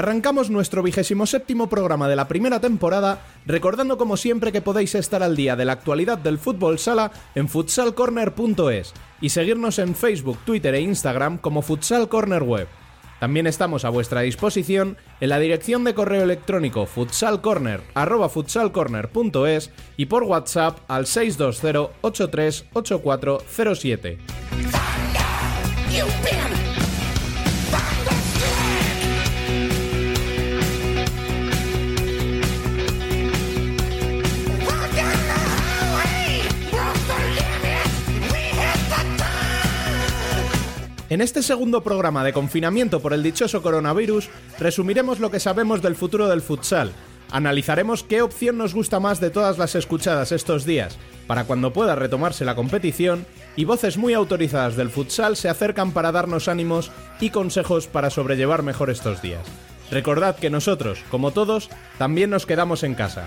Arrancamos nuestro vigésimo séptimo programa de la primera temporada, recordando como siempre que podéis estar al día de la actualidad del fútbol sala en futsalcorner.es y seguirnos en Facebook, Twitter e Instagram como Futsal Corner Web. También estamos a vuestra disposición en la dirección de correo electrónico futsalcorner@futsalcorner.es y por WhatsApp al 620 838407. En este segundo programa de confinamiento por el dichoso coronavirus, resumiremos lo que sabemos del futuro del futsal. Analizaremos qué opción nos gusta más de todas las escuchadas estos días, para cuando pueda retomarse la competición, y voces muy autorizadas del futsal se acercan para darnos ánimos y consejos para sobrellevar mejor estos días. Recordad que nosotros, como todos, también nos quedamos en casa.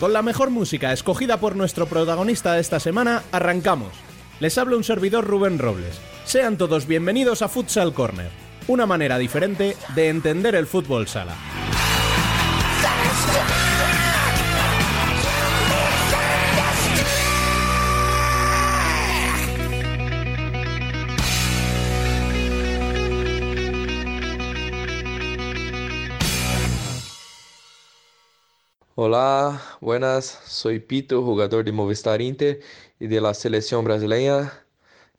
Con la mejor música escogida por nuestro protagonista de esta semana, arrancamos. Les habla un servidor Rubén Robles. Sean todos bienvenidos a Futsal Corner, una manera diferente de entender el fútbol sala. Hola, buenas, soy Pito, jugador de Movistar Inter y de la selección brasileña.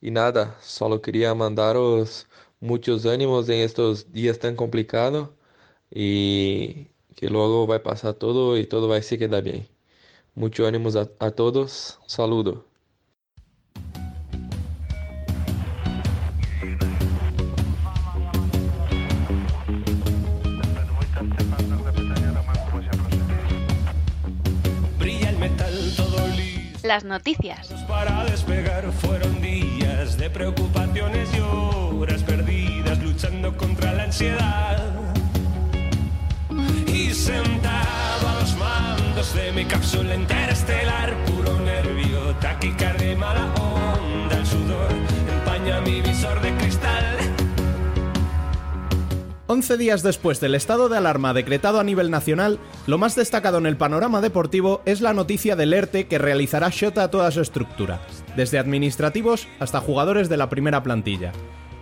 Y nada, solo quería mandaros muchos ánimos en estos días tan complicados y que luego va a pasar todo y todo va a se quedar bien. Muchos ánimos a, a todos, saludo. Las noticias. para despegar. Fueron días de preocupaciones y horas perdidas luchando contra la ansiedad. Y sentado a los mandos de mi cápsula interestelar, puro nervio, taquicardia y mala onda, el sudor empaña mi visor de 11 días después del estado de alarma decretado a nivel nacional, lo más destacado en el panorama deportivo es la noticia del ERTE que realizará Shota a toda su estructura, desde administrativos hasta jugadores de la primera plantilla.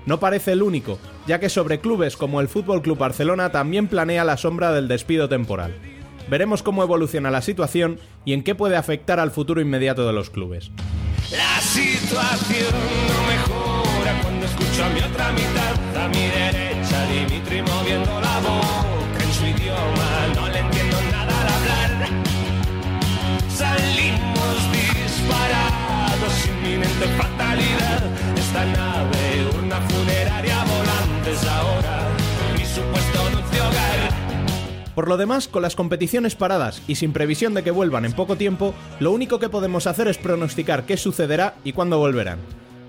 No parece el único, ya que sobre clubes como el Fútbol Club Barcelona también planea la sombra del despido temporal. Veremos cómo evoluciona la situación y en qué puede afectar al futuro inmediato de los clubes. La situación no mejora cuando escucho a mi otra mitad, a mi derecha, Dimitri moviendo la boca en su idioma, no le entiendo nada al hablar. Salimos disparados, inminente fatalidad. Esta nave, una funeraria volantes ahora, mi supuesto dulce hogar. Por lo demás, con las competiciones paradas y sin previsión de que vuelvan en poco tiempo, lo único que podemos hacer es pronosticar qué sucederá y cuándo volverán.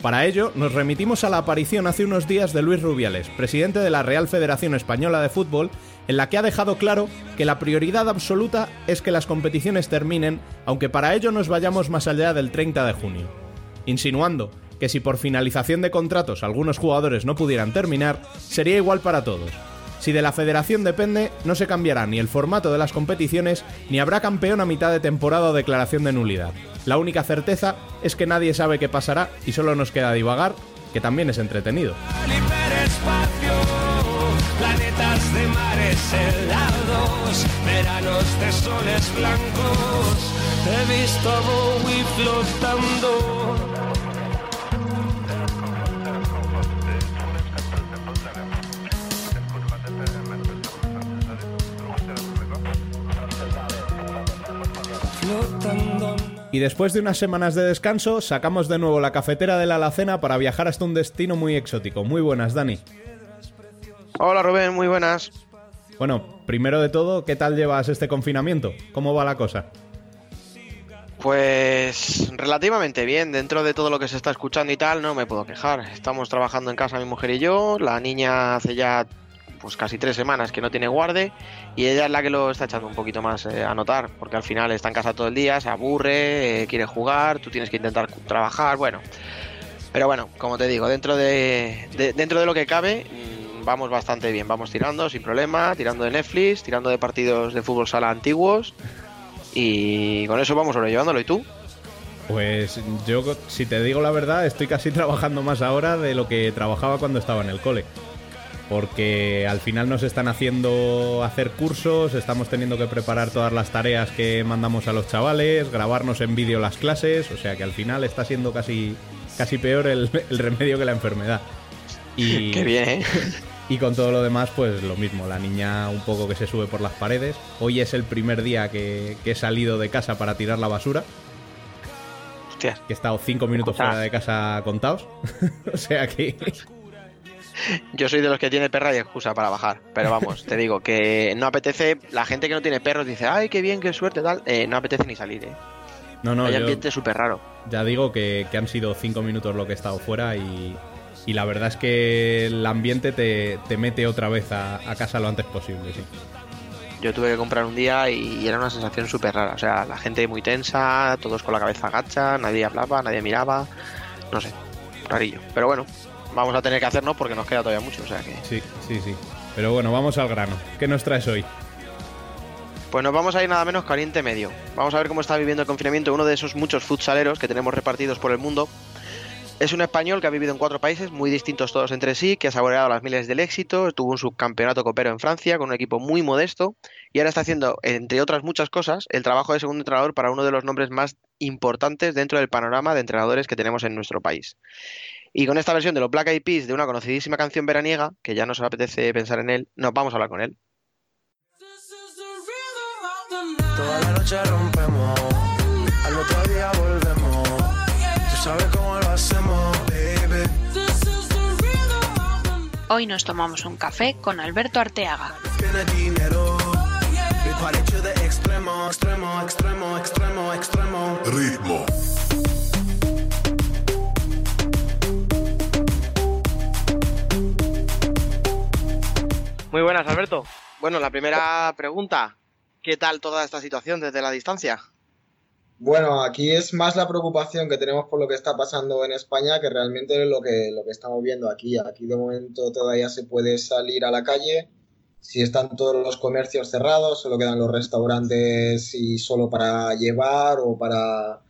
Para ello, nos remitimos a la aparición hace unos días de Luis Rubiales, presidente de la Real Federación Española de Fútbol, en la que ha dejado claro que la prioridad absoluta es que las competiciones terminen, aunque para ello nos vayamos más allá del 30 de junio. Insinuando que si por finalización de contratos algunos jugadores no pudieran terminar, sería igual para todos. Si de la federación depende, no se cambiará ni el formato de las competiciones, ni habrá campeón a mitad de temporada o declaración de nulidad. La única certeza es que nadie sabe qué pasará y solo nos queda divagar, que también es entretenido. Y después de unas semanas de descanso, sacamos de nuevo la cafetera de la alacena para viajar hasta un destino muy exótico. Muy buenas, Dani. Hola Rubén, muy buenas. Bueno, primero de todo, ¿qué tal llevas este confinamiento? ¿Cómo va la cosa? Pues relativamente bien, dentro de todo lo que se está escuchando y tal, no me puedo quejar. Estamos trabajando en casa mi mujer y yo, la niña hace ya pues casi tres semanas que no tiene guarde y ella es la que lo está echando un poquito más eh, a notar, porque al final está en casa todo el día, se aburre, eh, quiere jugar, tú tienes que intentar trabajar, bueno. Pero bueno, como te digo, dentro de, de- dentro de lo que cabe, mm, vamos bastante bien, vamos tirando sin problema, tirando de Netflix, tirando de partidos de fútbol sala antiguos y con eso vamos sobrellevándolo. ¿Y tú? Pues yo, si te digo la verdad, estoy casi trabajando más ahora de lo que trabajaba cuando estaba en el cole. Porque al final nos están haciendo hacer cursos, estamos teniendo que preparar todas las tareas que mandamos a los chavales, grabarnos en vídeo las clases, o sea que al final está siendo casi, casi peor el, el remedio que la enfermedad. Y, Qué bien, ¿eh? y con todo lo demás, pues lo mismo, la niña un poco que se sube por las paredes. Hoy es el primer día que, que he salido de casa para tirar la basura, Hostias. que he estado cinco minutos fuera de casa contados. o sea que... Yo soy de los que tiene perra y excusa para bajar. Pero vamos, te digo que no apetece. La gente que no tiene perros dice, ay, qué bien, qué suerte, tal. Eh, no apetece ni salir, ¿eh? No, no, Hay ambiente súper raro. ya digo que, que han sido cinco minutos lo que he estado fuera y, y la verdad es que el ambiente te, te mete otra vez a, a casa lo antes posible, sí. Yo tuve que comprar un día y era una sensación súper rara. O sea, la gente muy tensa, todos con la cabeza agacha, nadie hablaba, nadie miraba. No sé, rarillo. Pero bueno, vamos a tener que hacernos porque nos queda todavía mucho. O sea que. Sí, sí, sí. Pero bueno, vamos al grano. ¿Qué nos traes hoy? Pues nos vamos a ir nada menos que Oriente Medio. Vamos a ver cómo está viviendo el confinamiento uno de esos muchos futsaleros que tenemos repartidos por el mundo. Es un español que ha vivido en cuatro países muy distintos todos entre sí, que ha saboreado las miles del éxito, tuvo un subcampeonato copero en Francia con un equipo muy modesto y ahora está haciendo, entre otras muchas cosas, el trabajo de segundo entrenador para uno de los nombres más importantes dentro del panorama de entrenadores que tenemos en nuestro país. Y con esta versión de los Black Eyed Peas de una conocidísima canción veraniega, que ya nos apetece pensar en él, nos vamos a hablar con él. Toda la noche rompemos, al otro día volvemos. Tú sabes cómo lo hacemos, baby. Hoy nos tomamos un café con Alberto Arteaga. Tiene dinero. We party to the extremo, extremo, extremo, extremo, extremo. Ritmo. Muy buenas, Alberto. Bueno, la primera pregunta, ¿qué tal toda esta situación desde la distancia? Bueno, aquí es más la preocupación que tenemos por lo que está pasando en España que realmente lo que, lo que estamos viendo aquí. Aquí de momento todavía se puede salir a la calle. Si están todos los comercios cerrados, solo quedan los restaurantes y solo para llevar o para,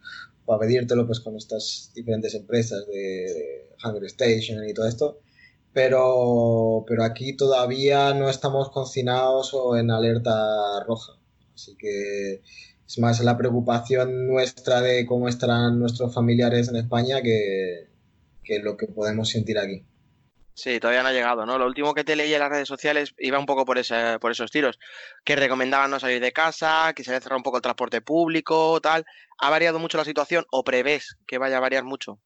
para pedírtelo pues con estas diferentes empresas de Hunger Station y todo esto. Pero, pero aquí todavía no estamos confinados o en alerta roja. Así que es más la preocupación nuestra de cómo estarán nuestros familiares en España que, que lo que podemos sentir aquí. Sí, todavía no ha llegado, ¿no? Lo último que te leí en las redes sociales iba un poco por, ese, por esos tiros, que recomendaban no salir de casa, que se había cerrado un poco el transporte público, tal. ¿Ha variado mucho la situación o prevés que vaya a variar mucho?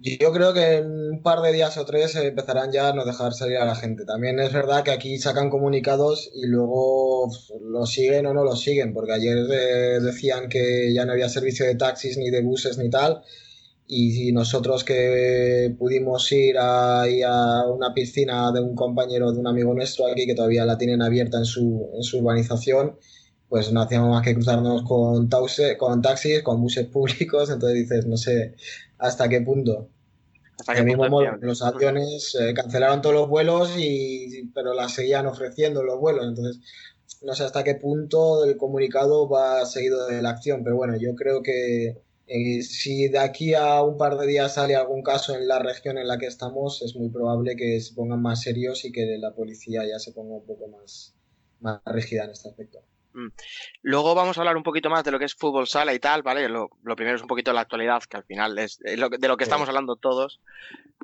Yo creo que en un par de días o tres empezarán ya a no dejar salir a la gente. También es verdad que aquí sacan comunicados y luego lo siguen o no lo siguen, porque ayer eh, decían que ya no había servicio de taxis ni de buses ni tal, y nosotros que pudimos ir a, a una piscina de un compañero, de un amigo nuestro aquí, que todavía la tienen abierta en su, en su urbanización, pues no hacíamos más que cruzarnos con, tause, con taxis, con buses públicos, entonces dices, no sé hasta qué punto. ¿Hasta El qué mismo modo, los aviones eh, cancelaron todos los vuelos, y, pero las seguían ofreciendo los vuelos. Entonces, no sé hasta qué punto el comunicado va seguido de la acción. Pero bueno, yo creo que, Eh, si de aquí a un par de días sale algún caso en la región en la que estamos, es muy probable que se pongan más serios y que la policía ya se ponga un poco más, más rígida en este aspecto. Mm. Luego vamos a hablar un poquito más de lo que es fútbol sala y tal, ¿vale? Lo, lo primero es un poquito la actualidad, que al final es, lo de lo que estamos hablando todos.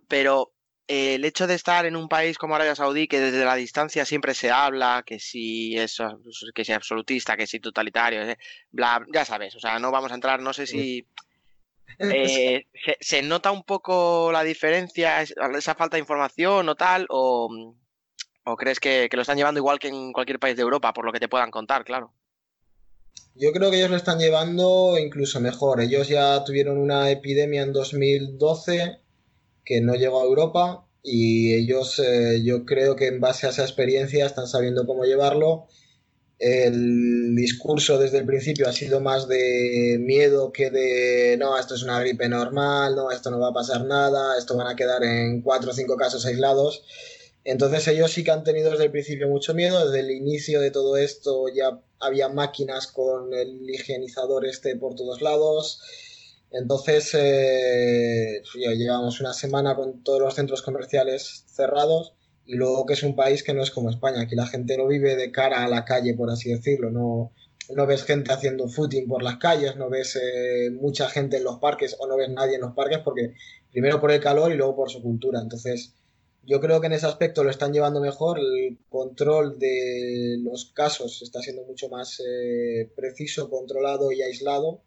Pero eh, el hecho de estar en un país como Arabia Saudí, que desde la distancia siempre se habla, que si es que si absolutista, que si totalitario, eh, bla, ya sabes, o sea, no vamos a entrar, no sé si eh, se, se nota un poco la diferencia, es- esa falta de información o tal, o, o crees que, que lo están llevando igual que en cualquier país de Europa, por lo que te puedan contar, claro. Yo creo que ellos lo están llevando incluso mejor. Ellos ya tuvieron una epidemia en 2012 que no llegó a Europa y ellos eh, yo creo que en base a esa experiencia están sabiendo cómo llevarlo. El discurso desde el principio ha sido más de miedo que de no, esto es una gripe normal, no, esto no va a pasar nada, esto van a quedar en cuatro o cinco casos aislados. Entonces ellos sí que han tenido desde el principio mucho miedo, desde el inicio de todo esto ya había máquinas con el higienizador este por todos lados. Entonces eh, ya llevamos una semana con todos los centros comerciales cerrados y luego que es un país que no es como España, aquí la gente no vive de cara a la calle, por así decirlo, no, no ves gente haciendo footing por las calles, no ves eh, mucha gente en los parques o no ves nadie en los parques porque primero por el calor y luego por su cultura. Entonces yo creo que en ese aspecto lo están llevando mejor, el control de los casos está siendo mucho más eh, preciso, controlado y aislado.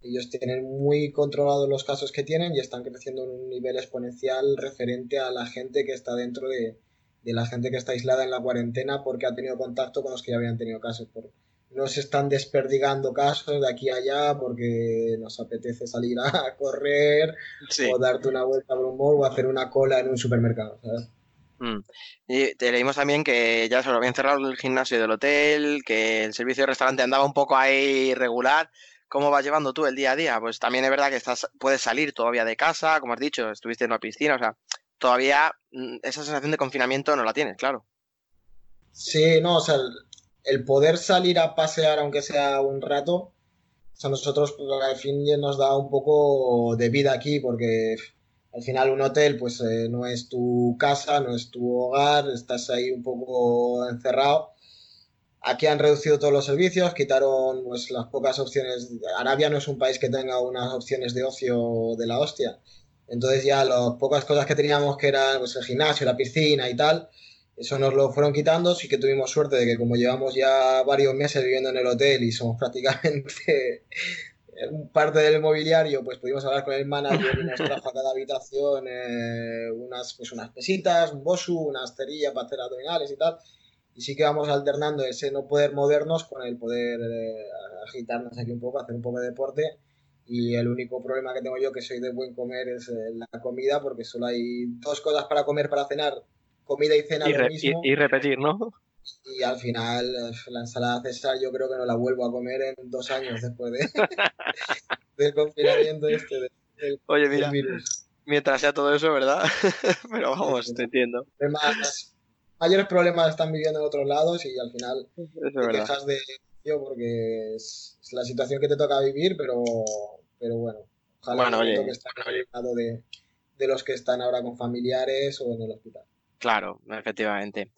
Ellos tienen muy controlados los casos que tienen y están creciendo en un nivel exponencial referente a la gente que está dentro de, la gente que está aislada en la cuarentena porque ha tenido contacto con los que ya habían tenido casos. Por, no se están desperdigando casos de aquí a allá porque nos apetece salir a correr Sí. o darte una vuelta por un mall o hacer una cola en un supermercado, ¿sabes? Mm. Y te leímos también que ya se lo habían cerrado el gimnasio del hotel, que el servicio de restaurante andaba un poco ahí irregular. ¿Cómo vas llevando tú el día a día? Pues también es verdad que estás, puedes salir todavía de casa, como has dicho, estuviste en una piscina, o sea, todavía mm, esa sensación de confinamiento no la tienes, claro. Sí, no, o sea, el, poder salir a pasear, aunque sea un rato, o sea, nosotros pues, al fin nos da un poco de vida aquí, porque al final un hotel, pues eh, no es tu casa, no es tu hogar, estás ahí un poco encerrado. Aquí han reducido todos los servicios, quitaron pues, las pocas opciones. Arabia no es un país que tenga unas opciones de ocio de la hostia. Entonces ya las pocas cosas que teníamos, que eran pues, el gimnasio, la piscina y tal, eso nos lo fueron quitando. Sí que tuvimos suerte de que como llevamos ya varios meses viviendo en el hotel y somos prácticamente parte del mobiliario, pues pudimos hablar con el manager y nos trajo a cada habitación eh, unas, pues, unas pesitas, un bosu, una esterilla para hacer abdominales y tal. Y sí que vamos alternando ese no poder movernos con el poder eh, agitarnos aquí un poco, hacer un poco de deporte. Y el único problema que tengo yo, que soy de buen comer, es eh, la comida, porque solo hay dos cosas para comer, para cenar, comida y cena Y, re- mismo. y- y repetir, ¿no? Y al final, eh, la ensalada César yo creo que no la vuelvo a comer en dos años después de, del confinamiento este de- del, Oye, del mira, virus. mientras sea todo eso, ¿verdad? Pero vamos, te entiendo. Problemas- mayores problemas están viviendo en otros lados y al final Eso es te verdad. quejas de ello porque es, es la situación que te toca vivir, pero, pero bueno, ojalá Bueno, no oye, de los que están ahora con familiares o en el hospital. Claro, efectivamente.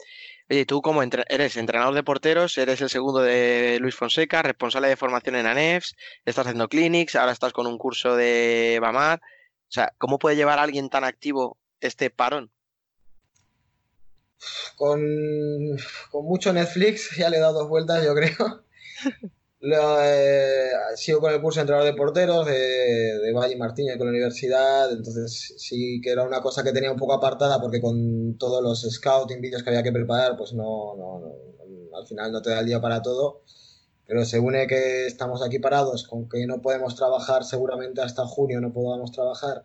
Oye, tú como entre- eres entrenador de porteros, eres el segundo de Luis Fonseca, responsable de formación en ANEFS, estás haciendo clinics, ahora estás con un curso de BAMAR. O sea, ¿cómo puede llevar a alguien tan activo este parón? con, con mucho Netflix, ya le he dado dos vueltas, yo creo. Eh, sigo con el curso de entrenador de porteros de, de Valle Martínez con la universidad, entonces sí que era una cosa que tenía un poco apartada porque con todos los scouting vídeos que había que preparar, pues no, no, no, al final no te da el día para todo. Pero se une que estamos aquí parados, con que no podemos trabajar seguramente hasta junio, no podamos trabajar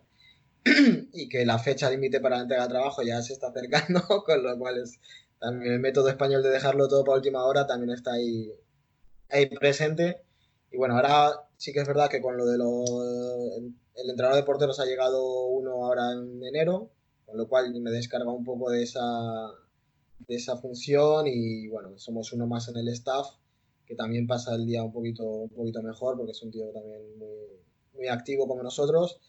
y que la fecha límite para la entrega de trabajo ya se está acercando, con lo cual es, también el método español de dejarlo todo para última hora también está ahí, ahí presente. Y bueno, ahora sí que es verdad que con lo de lo, el entrenador de porteros ha llegado uno ahora en enero, con lo cual me descarga un poco de esa, de esa función y bueno, somos uno más en el staff que también pasa el día un poquito, un poquito mejor porque es un tío también muy, muy activo como nosotros.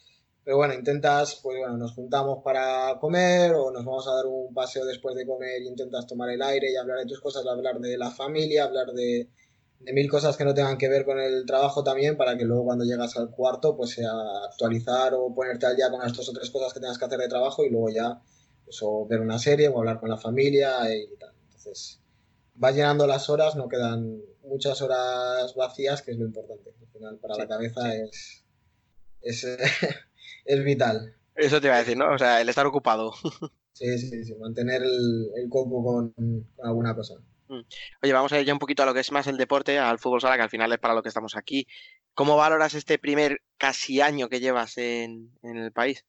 Pero bueno, intentas, pues bueno, nos juntamos para comer o nos vamos a dar un paseo después de comer, intentas tomar el aire y hablar de tus cosas, hablar de la familia, hablar de, de mil cosas que no tengan que ver con el trabajo también para que luego cuando llegas al cuarto pues sea actualizar o ponerte al día con las dos o tres cosas que tengas que hacer de trabajo y luego ya pues, o ver una serie o hablar con la familia y tal. Entonces vas llenando las horas, no quedan muchas horas vacías que es lo importante. Al final para la cabeza es, es, es vital. Eso te iba a decir, ¿no? O sea, el estar ocupado. Sí, sí, sí, mantener el, el coco con, con alguna cosa. Oye, vamos a ir ya un poquito a lo que es más el deporte, al fútbol sala, que al final es para lo que estamos aquí. ¿Cómo valoras este primer casi año que llevas en, el país?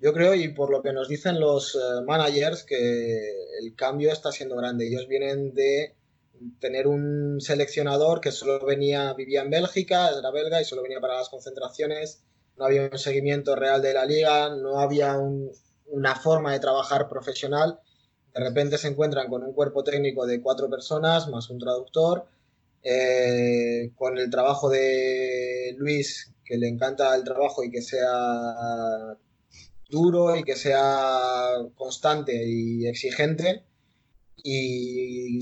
Yo creo, y por lo que nos dicen los uh, managers, que el cambio está siendo grande. Ellos vienen de tener un seleccionador que solo venía, vivía en Bélgica, era belga y solo venía para las concentraciones. No había un seguimiento real de la liga, no había un, una forma de trabajar profesional de repente se encuentran con un cuerpo técnico de cuatro personas más un traductor, eh, con el trabajo de Luis, que le encanta el trabajo y que sea duro y que sea constante y exigente, y,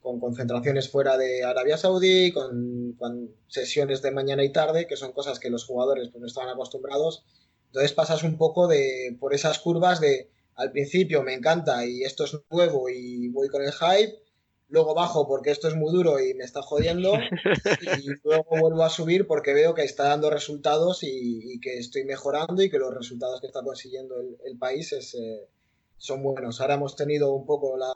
con concentraciones fuera de Arabia Saudí, con, con, sesiones de mañana y tarde, que son cosas que los jugadores pues, no estaban acostumbrados. Entonces pasas un poco de, por esas curvas de al principio me encanta y esto es nuevo y voy con el hype, luego bajo porque esto es muy duro y me está jodiendo y luego vuelvo a subir porque veo que está dando resultados y, y que estoy mejorando y que los resultados que está consiguiendo el, el país es, eh, son buenos. Ahora hemos tenido un poco la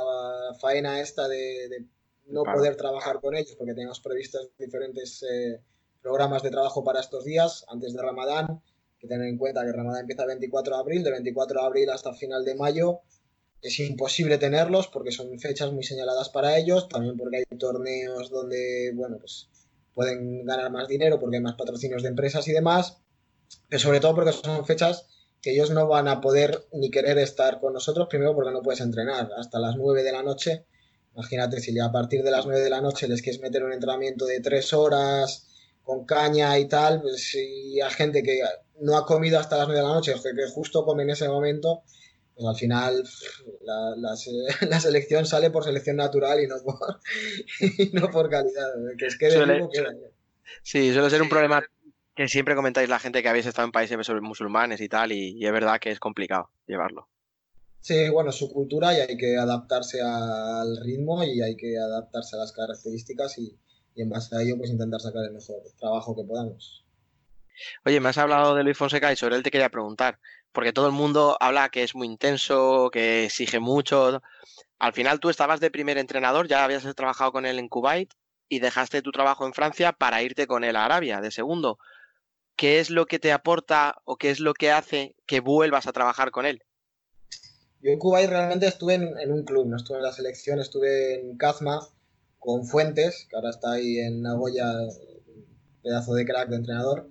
faena esta de, de no claro. poder trabajar con ellos porque teníamos previstos diferentes eh, programas de trabajo para estos días antes de Ramadán que tener en cuenta que Ramadán empieza el 24 de abril, de 24 de abril hasta final de mayo es imposible tenerlos porque son fechas muy señaladas para ellos, también porque hay torneos donde, bueno, pues pueden ganar más dinero porque hay más patrocinios de empresas y demás, pero sobre todo porque son fechas que ellos no van a poder ni querer estar con nosotros, primero porque no puedes entrenar hasta las 9 de la noche, imagínate si a partir de las 9 de la noche les quieres meter un entrenamiento de 3 horas, con caña y tal, pues y a gente que no ha comido hasta las 9 de la noche, que justo come en ese momento, pues al final la, la, la, selección sale por selección natural y no por, y no por calidad. Que es que suele, suele, sí, suele ser un problema que siempre comentáis la gente que habéis estado en países musulmanes y tal, y, y es verdad que es complicado llevarlo. Sí, bueno, su cultura y hay que adaptarse al ritmo y hay que adaptarse a las características y, y en base a ello pues intentar sacar el mejor trabajo que podamos. Oye, me has hablado de Luis Fonseca y sobre él te quería preguntar, porque todo el mundo habla que es muy intenso, que exige mucho. Al final tú estabas de primer entrenador, ya habías trabajado con él en Kuwait y dejaste tu trabajo en Francia para irte con él a Arabia de segundo. ¿Qué es lo que te aporta o qué es lo que hace que vuelvas a trabajar con él? Yo en Kuwait realmente estuve en, en un club, no estuve en la selección, estuve en Kazma, con Fuentes, que ahora está ahí en Nagoya, pedazo de crack de entrenador,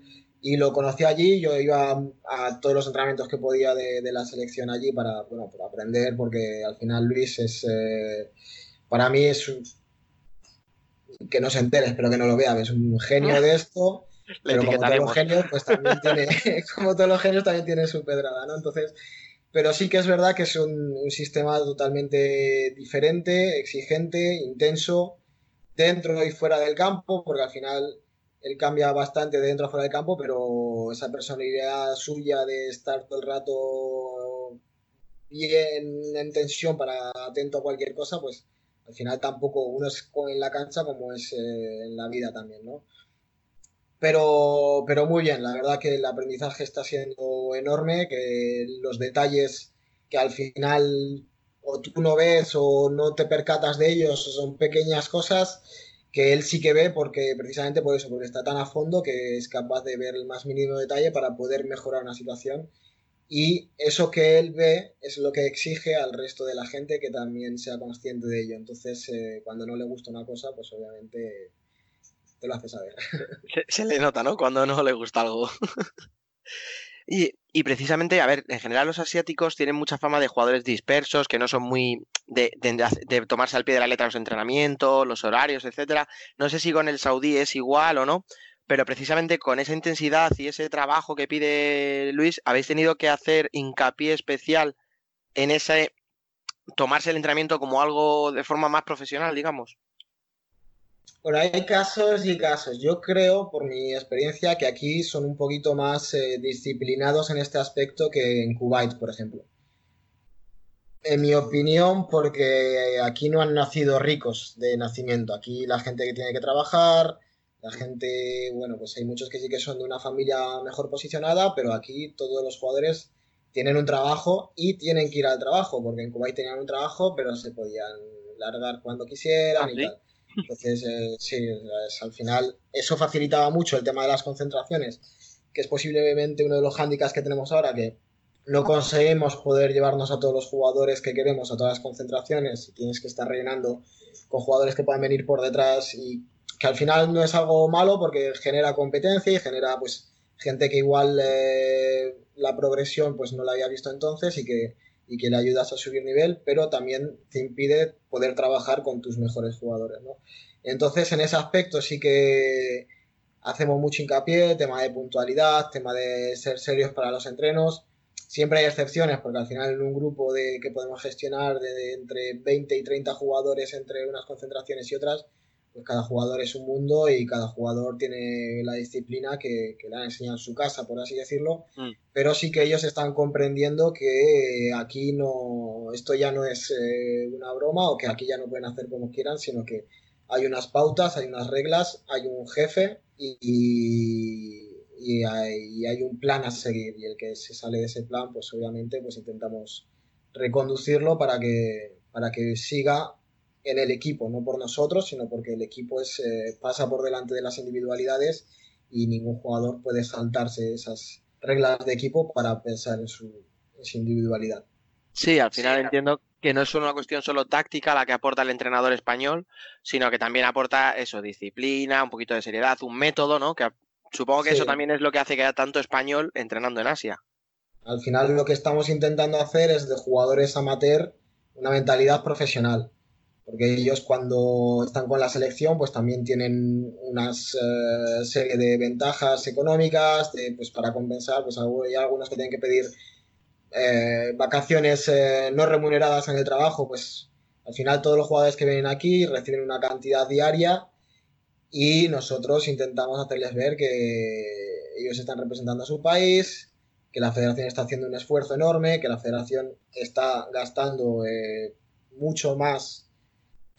y lo conocí allí, yo iba a, a todos los entrenamientos que podía de, de, la selección allí para, bueno, para aprender, porque al final Luis es, eh, para mí es un, que no se entere, espero que no lo vea, es un genio de esto, pero como todos los genios, pues también tiene, como todos los genios también tiene su pedrada, ¿no? Entonces, pero sí que es verdad que es un, un, sistema totalmente diferente, exigente, intenso, dentro y fuera del campo, porque al final él cambia bastante de dentro a fuera del campo, pero esa personalidad suya de estar todo el rato bien en tensión para atento a cualquier cosa, pues al final tampoco uno es en la cancha como es eh, en la vida también, ¿no? Pero, pero muy bien, la verdad que el aprendizaje está siendo enorme, que los detalles que al final o tú no ves o no te percatas de ellos, son pequeñas cosas que él sí que ve porque precisamente por eso, porque está tan a fondo que es capaz de ver el más mínimo detalle para poder mejorar una situación y eso que él ve es lo que exige al resto de la gente que también sea consciente de ello. Entonces, eh, cuando no le gusta una cosa, pues obviamente te lo hace saber. Se, se le nota, ¿no? Cuando no le gusta algo. y, y, precisamente, a ver, en general los asiáticos tienen mucha fama de jugadores dispersos, que no son muy de, tomarse al pie de la letra los entrenamientos, los horarios, etcétera. No sé si con el saudí es igual o no, pero precisamente con esa intensidad y ese trabajo que pide Luis, habéis tenido que hacer hincapié especial en ese tomarse el entrenamiento como algo de forma más profesional, digamos. Bueno, hay casos y casos. Yo creo, por mi experiencia, que aquí son un poquito más eh, disciplinados en este aspecto que en Kuwait, por ejemplo. En mi opinión, porque aquí no han nacido ricos de nacimiento. Aquí la gente que tiene que trabajar, la gente, bueno, pues hay muchos que sí que son de una familia mejor posicionada, pero aquí todos los jugadores tienen un trabajo y tienen que ir al trabajo, porque en Kuwait tenían un trabajo, pero se podían largar cuando quisieran ¿Ah, y tal. Entonces, eh, sí, es- al final eso facilitaba mucho el tema de las concentraciones, que es posiblemente uno de los hándicaps que tenemos ahora, que no conseguimos poder llevarnos a todos los jugadores que queremos a todas las concentraciones y tienes que estar rellenando con jugadores que puedan venir por detrás y que al final no es algo malo porque genera competencia y genera pues gente que igual eh, la progresión pues no la había visto entonces y que, y que le ayudas a subir nivel, pero también te impide poder trabajar con tus mejores jugadores, ¿no? Entonces en ese aspecto sí que hacemos mucho hincapié, tema de puntualidad, tema de ser serios para los entrenos. Siempre hay excepciones, porque al final en un grupo de, que podemos gestionar de, de entre 20 y 30 jugadores entre unas concentraciones y otras, pues cada jugador es un mundo y cada jugador tiene la disciplina que, que le han enseñado en su casa, por así decirlo. Mm. Pero sí que ellos están comprendiendo que aquí no, esto ya no es eh, una broma o que aquí ya no pueden hacer como quieran, sino que hay unas pautas, hay unas reglas, hay un jefe y, y- y hay, y hay un plan a seguir. Y el que se sale de ese plan, pues obviamente pues intentamos reconducirlo para que, para que siga en el equipo, no por nosotros, sino porque el equipo es, eh, pasa por delante de las individualidades y ningún jugador puede saltarse esas reglas de equipo para pensar en su, en su individualidad. Sí, al final entiendo que no es una cuestión solo táctica la que aporta el entrenador español, sino que también aporta eso, disciplina, un poquito de seriedad, un método, ¿no? Que supongo que Sí. eso también es lo que hace que haya tanto español entrenando en Asia. Al final lo que estamos intentando hacer es de jugadores amateur una mentalidad profesional. Porque ellos cuando están con la selección pues también tienen una serie de ventajas económicas de, pues para compensar, pues hay algunos que tienen que pedir eh, vacaciones eh, no remuneradas en el trabajo, pues al final todos los jugadores que vienen aquí reciben una cantidad diaria y nosotros intentamos hacerles ver que ellos están representando a su país, que la federación está haciendo un esfuerzo enorme, que la federación está gastando eh, mucho más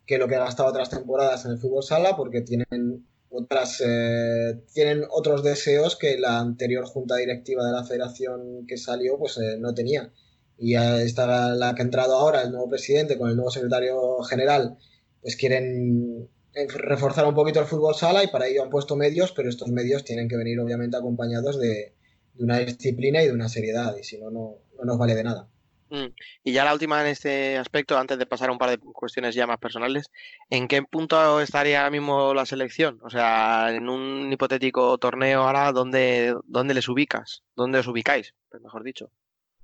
que lo que ha gastado otras temporadas en el fútbol sala, porque tienen otras eh, tienen otros deseos que la anterior junta directiva de la federación que salió pues eh, no tenía. Y esta la que ha entrado ahora, el nuevo presidente con el nuevo secretario general, pues quieren reforzar un poquito el fútbol sala y para ello han puesto medios, pero estos medios tienen que venir obviamente acompañados de, de una disciplina y de una seriedad, y si no, no, no nos vale de nada. Mm. Y ya la última en este aspecto, antes de pasar a un par de cuestiones ya más personales, ¿en qué punto estaría ahora mismo la selección? O sea, en un hipotético torneo ahora, ¿dónde, dónde les ubicas? ¿Dónde os ubicáis? Pues mejor dicho.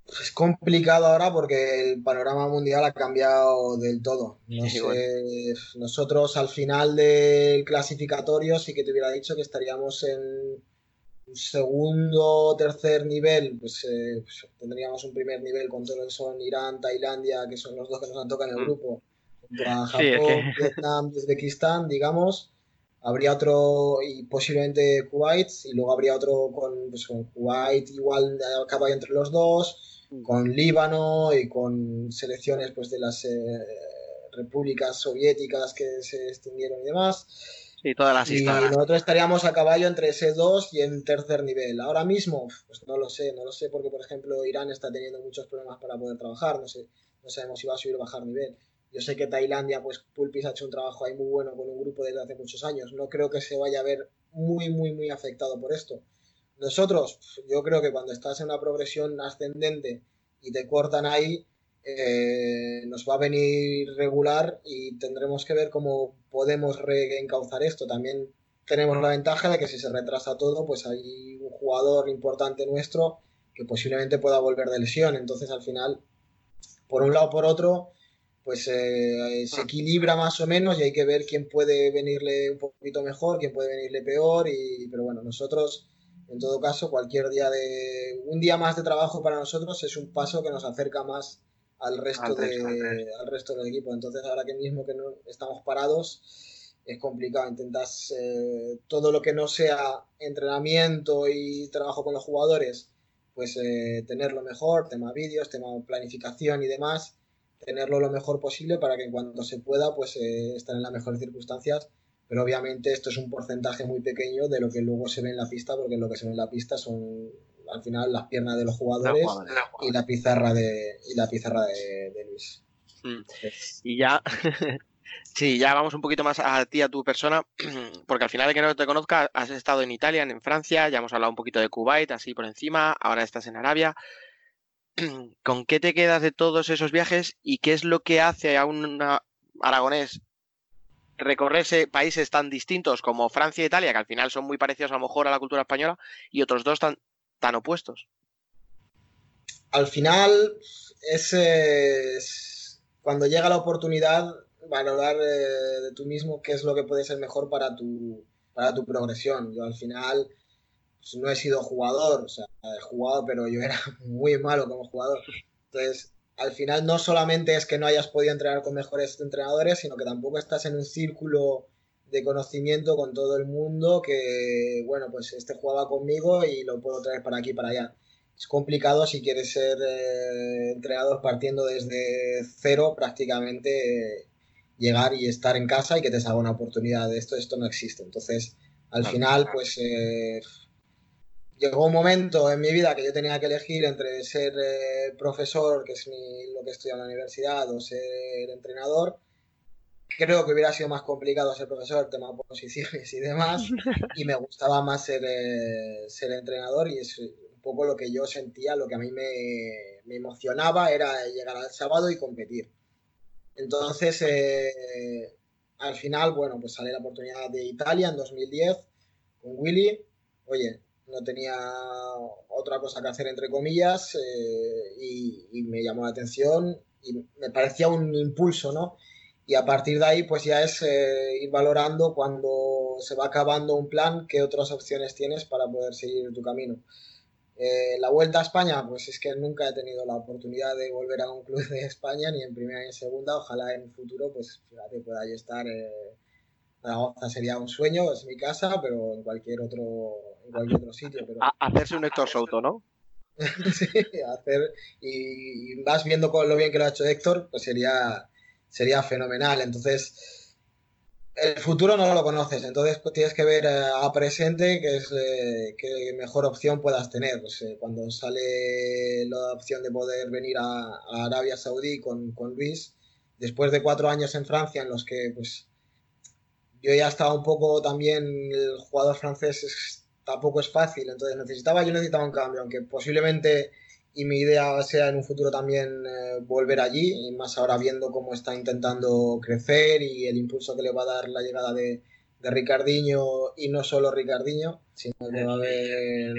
Es complicado ahora porque el panorama mundial ha cambiado del todo. No Sí, sé, nosotros al final del clasificatorio sí que te hubiera dicho que estaríamos en un segundo o tercer nivel, pues, eh, pues tendríamos un primer nivel con todo lo que son Irán, Tailandia, que son los dos que nos han tocado en el Mm. grupo, junto a Sí, es Japón, Vietnam Uzbekistán, digamos. Habría otro, y posiblemente Kuwait, y luego habría otro con, pues, con Kuwait, igual a caballo entre los dos, con Líbano y con selecciones pues, de las eh, repúblicas soviéticas que se extinguieron y demás. Sí, todas las Y nosotros estaríamos a caballo entre ese 2 y en tercer nivel. Ahora mismo, pues no lo sé, no lo sé porque, por ejemplo, Irán está teniendo muchos problemas para poder trabajar, no sé, no sabemos si va a subir o bajar nivel. Yo sé que Tailandia, pues Pulpis ha hecho un trabajo ahí muy bueno con un grupo desde hace muchos años. No creo que se vaya a ver muy, muy, muy afectado por esto. Nosotros, yo creo que cuando estás en una progresión ascendente y te cortan ahí, eh, nos va a venir regular y tendremos que ver cómo podemos reencauzar esto. También tenemos la ventaja de que si se retrasa todo, pues hay un jugador importante nuestro que posiblemente pueda volver de lesión. Entonces, al final, por un lado o por otro, pues eh, se equilibra más o menos y hay que ver quién puede venirle un poquito mejor, quién puede venirle peor, y, pero bueno, nosotros, en todo caso, cualquier día de, un día más de trabajo para nosotros es un paso que nos acerca más al resto, Al de, resto, al resto. al resto del equipo. Entonces, ahora que mismo que no estamos parados, es complicado. Intentas eh, todo lo que no sea entrenamiento y trabajo con los jugadores, pues eh, tenerlo mejor, tema vídeos, tema planificación y demás, tenerlo lo mejor posible para que en cuanto se pueda, pues eh, estar en las mejores circunstancias. Pero obviamente esto es un porcentaje muy pequeño de lo que luego se ve en la pista, porque lo que se ve en la pista son al final las piernas de los jugadores y la pizarra de, y la pizarra de, de Luis. Mm. Y ya, sí, ya vamos un poquito más a ti, a tu persona, porque al final, el que no te conozca, has estado en Italia, en Francia, ya hemos hablado un poquito de Kuwait, así por encima, ahora estás en Arabia. ¿Con qué te quedas de todos esos viajes y qué es lo que hace a un aragonés recorrerse países tan distintos como Francia e Italia, que al final son muy parecidos a lo mejor a la cultura española, y otros dos tan, tan opuestos? al final es, es cuando llega la oportunidad valorar eh, de tú mismo qué es lo que puede ser mejor para tu, para tu progresión. Yo al final pues, no he sido jugador, o sea, he jugado, pero yo era muy malo como jugador. Entonces, al final no solamente es que no hayas podido entrenar con mejores entrenadores, sino que tampoco estás en un círculo de conocimiento con todo el mundo que, bueno, pues este jugaba conmigo y lo puedo traer para aquí para allá es complicado si quieres ser eh, entrenador partiendo desde cero prácticamente eh, llegar y estar en casa y que te salga una oportunidad de esto, esto no existe. Entonces, al final, pues eh, llegó un momento en mi vida que yo tenía que elegir entre ser eh, profesor, que es mi- lo que estudio en la universidad, o ser entrenador. Creo que hubiera sido más complicado ser profesor, tema posiciones y demás, y me gustaba más ser, eh, ser entrenador y es un poco lo que yo sentía, lo que a mí me, me emocionaba era llegar al sábado y competir. Entonces, eh, al final, bueno, pues sale la oportunidad de Italia en 2010 con Willy. Oye, no tenía otra cosa que hacer, entre comillas, eh, y, me llamó la atención y me parecía un impulso, ¿no? Y a partir de ahí, pues ya es eh, ir valorando cuando se va acabando un plan, qué otras opciones tienes para poder seguir tu camino. Eh, la vuelta a España, pues es que nunca he tenido la oportunidad de volver a un club de España, ni en primera ni en segunda. Ojalá en un futuro, pues fíjate, pueda yo estar. Zaragoza sería un sueño, es mi casa, pero en cualquier otro, en cualquier otro sitio. Pero A- hacerse un Héctor Souto, ¿no? sí, hacer y, y vas viendo lo bien que lo ha hecho Héctor, pues sería, sería fenomenal. Entonces, el futuro no lo conoces, entonces pues, tienes que ver eh, a presente qué es eh, qué mejor opción puedas tener. Pues, eh, cuando sale la opción de poder venir a, a Arabia Saudí con, con Luis, después de cuatro años en Francia en los que pues yo ya estaba un poco también el jugador francés es- tampoco es fácil, entonces necesitaba yo necesitaba un cambio, aunque posiblemente y mi idea sea en un futuro también eh, volver allí, y más ahora viendo cómo está intentando crecer y el impulso que le va a dar la llegada de, de Ricardiño y no solo Ricardiño, sino que va a haber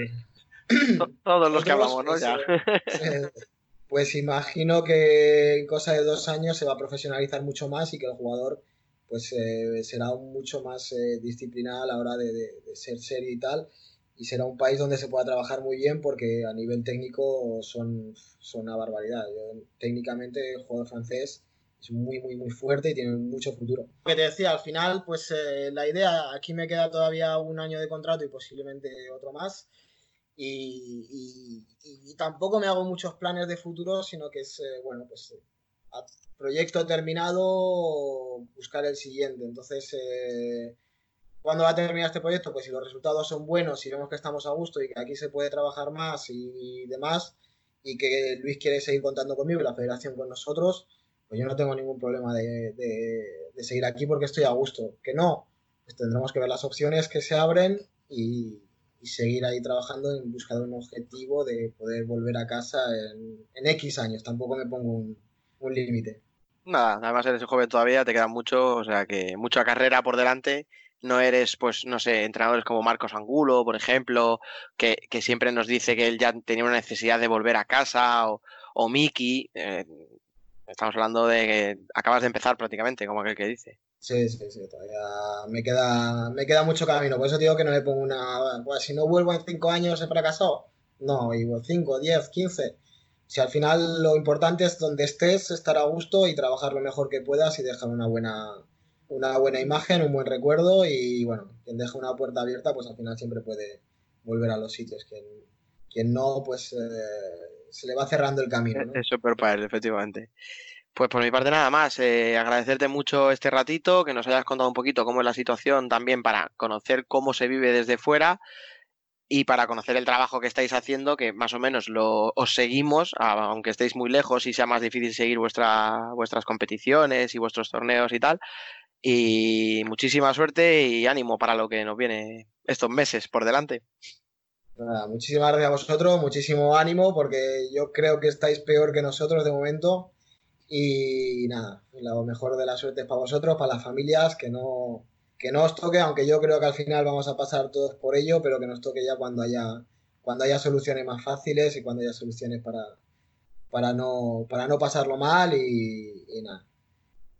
To- Todos los que hablamos, ¿no? Ya. pues imagino que en cosa de dos años se va a profesionalizar mucho más y que el jugador pues eh, será mucho más eh, disciplinado a la hora de, de- de ser serio y tal y será un país donde se pueda trabajar muy bien porque a nivel técnico son, son una barbaridad. Yo, técnicamente el jugador francés es muy muy muy fuerte y tiene mucho futuro. Lo que te decía, al final pues eh, la idea, aquí me queda todavía un año de contrato y posiblemente otro más y, y- y tampoco me hago muchos planes de futuro, sino que es, eh, bueno, pues proyecto terminado, buscar el siguiente. Entonces, eh, ¿cuándo va a terminar este proyecto? Pues si los resultados son buenos, si vemos que estamos a gusto y que aquí se puede trabajar más y, demás, y que Luis quiere seguir contando conmigo y la federación con nosotros, pues yo no tengo ningún problema de, seguir aquí porque estoy a gusto. Que no, pues tendremos que ver las opciones que se abren y, y seguir ahí trabajando en busca de un objetivo de poder volver a casa en, en X años. Tampoco me pongo un, un límite. Nada, además eres joven todavía, te queda mucho, o sea que mucha carrera por delante. No eres, pues, no sé, entrenadores como Marcos Angulo, por ejemplo, que, que siempre nos dice que él ya tenía una necesidad de volver a casa, o, o Miki. eh, Estamos hablando de que acabas de empezar prácticamente, como aquel que dice. Sí, sí, sí, todavía me queda, me queda mucho camino. Por eso digo que no me pongo una. Pues si no vuelvo en cinco años he fracasado. No, y cinco, diez, quince. Si al final lo importante es donde estés, estar a gusto y trabajar lo mejor que puedas y dejar una buena, una buena imagen, un buen recuerdo y bueno, quien deja una puerta abierta pues al final siempre puede volver a los sitios. Quien, quien no, pues eh, se le va cerrando el camino. ¿no? Es súper padre, efectivamente. Pues por mi parte nada más, eh, agradecerte mucho este ratito, que nos hayas contado un poquito cómo es la situación también para conocer cómo se vive desde fuera y para conocer el trabajo que estáis haciendo, que más o menos lo, os seguimos, aunque estéis muy lejos y sea más difícil seguir vuestra, vuestras competiciones y vuestros torneos y tal. Y muchísima suerte y ánimo para lo que nos viene estos meses por delante. Nada, muchísimas gracias a vosotros, muchísimo ánimo, porque yo creo que estáis peor que nosotros de momento. Y nada, lo mejor de la suerte es para vosotros, para las familias, que no, que no os toque, aunque yo creo que al final vamos a pasar todos por ello, pero que nos toque ya cuando haya, cuando haya soluciones más fáciles y cuando haya soluciones para, para, no, para no pasarlo mal y, y nada.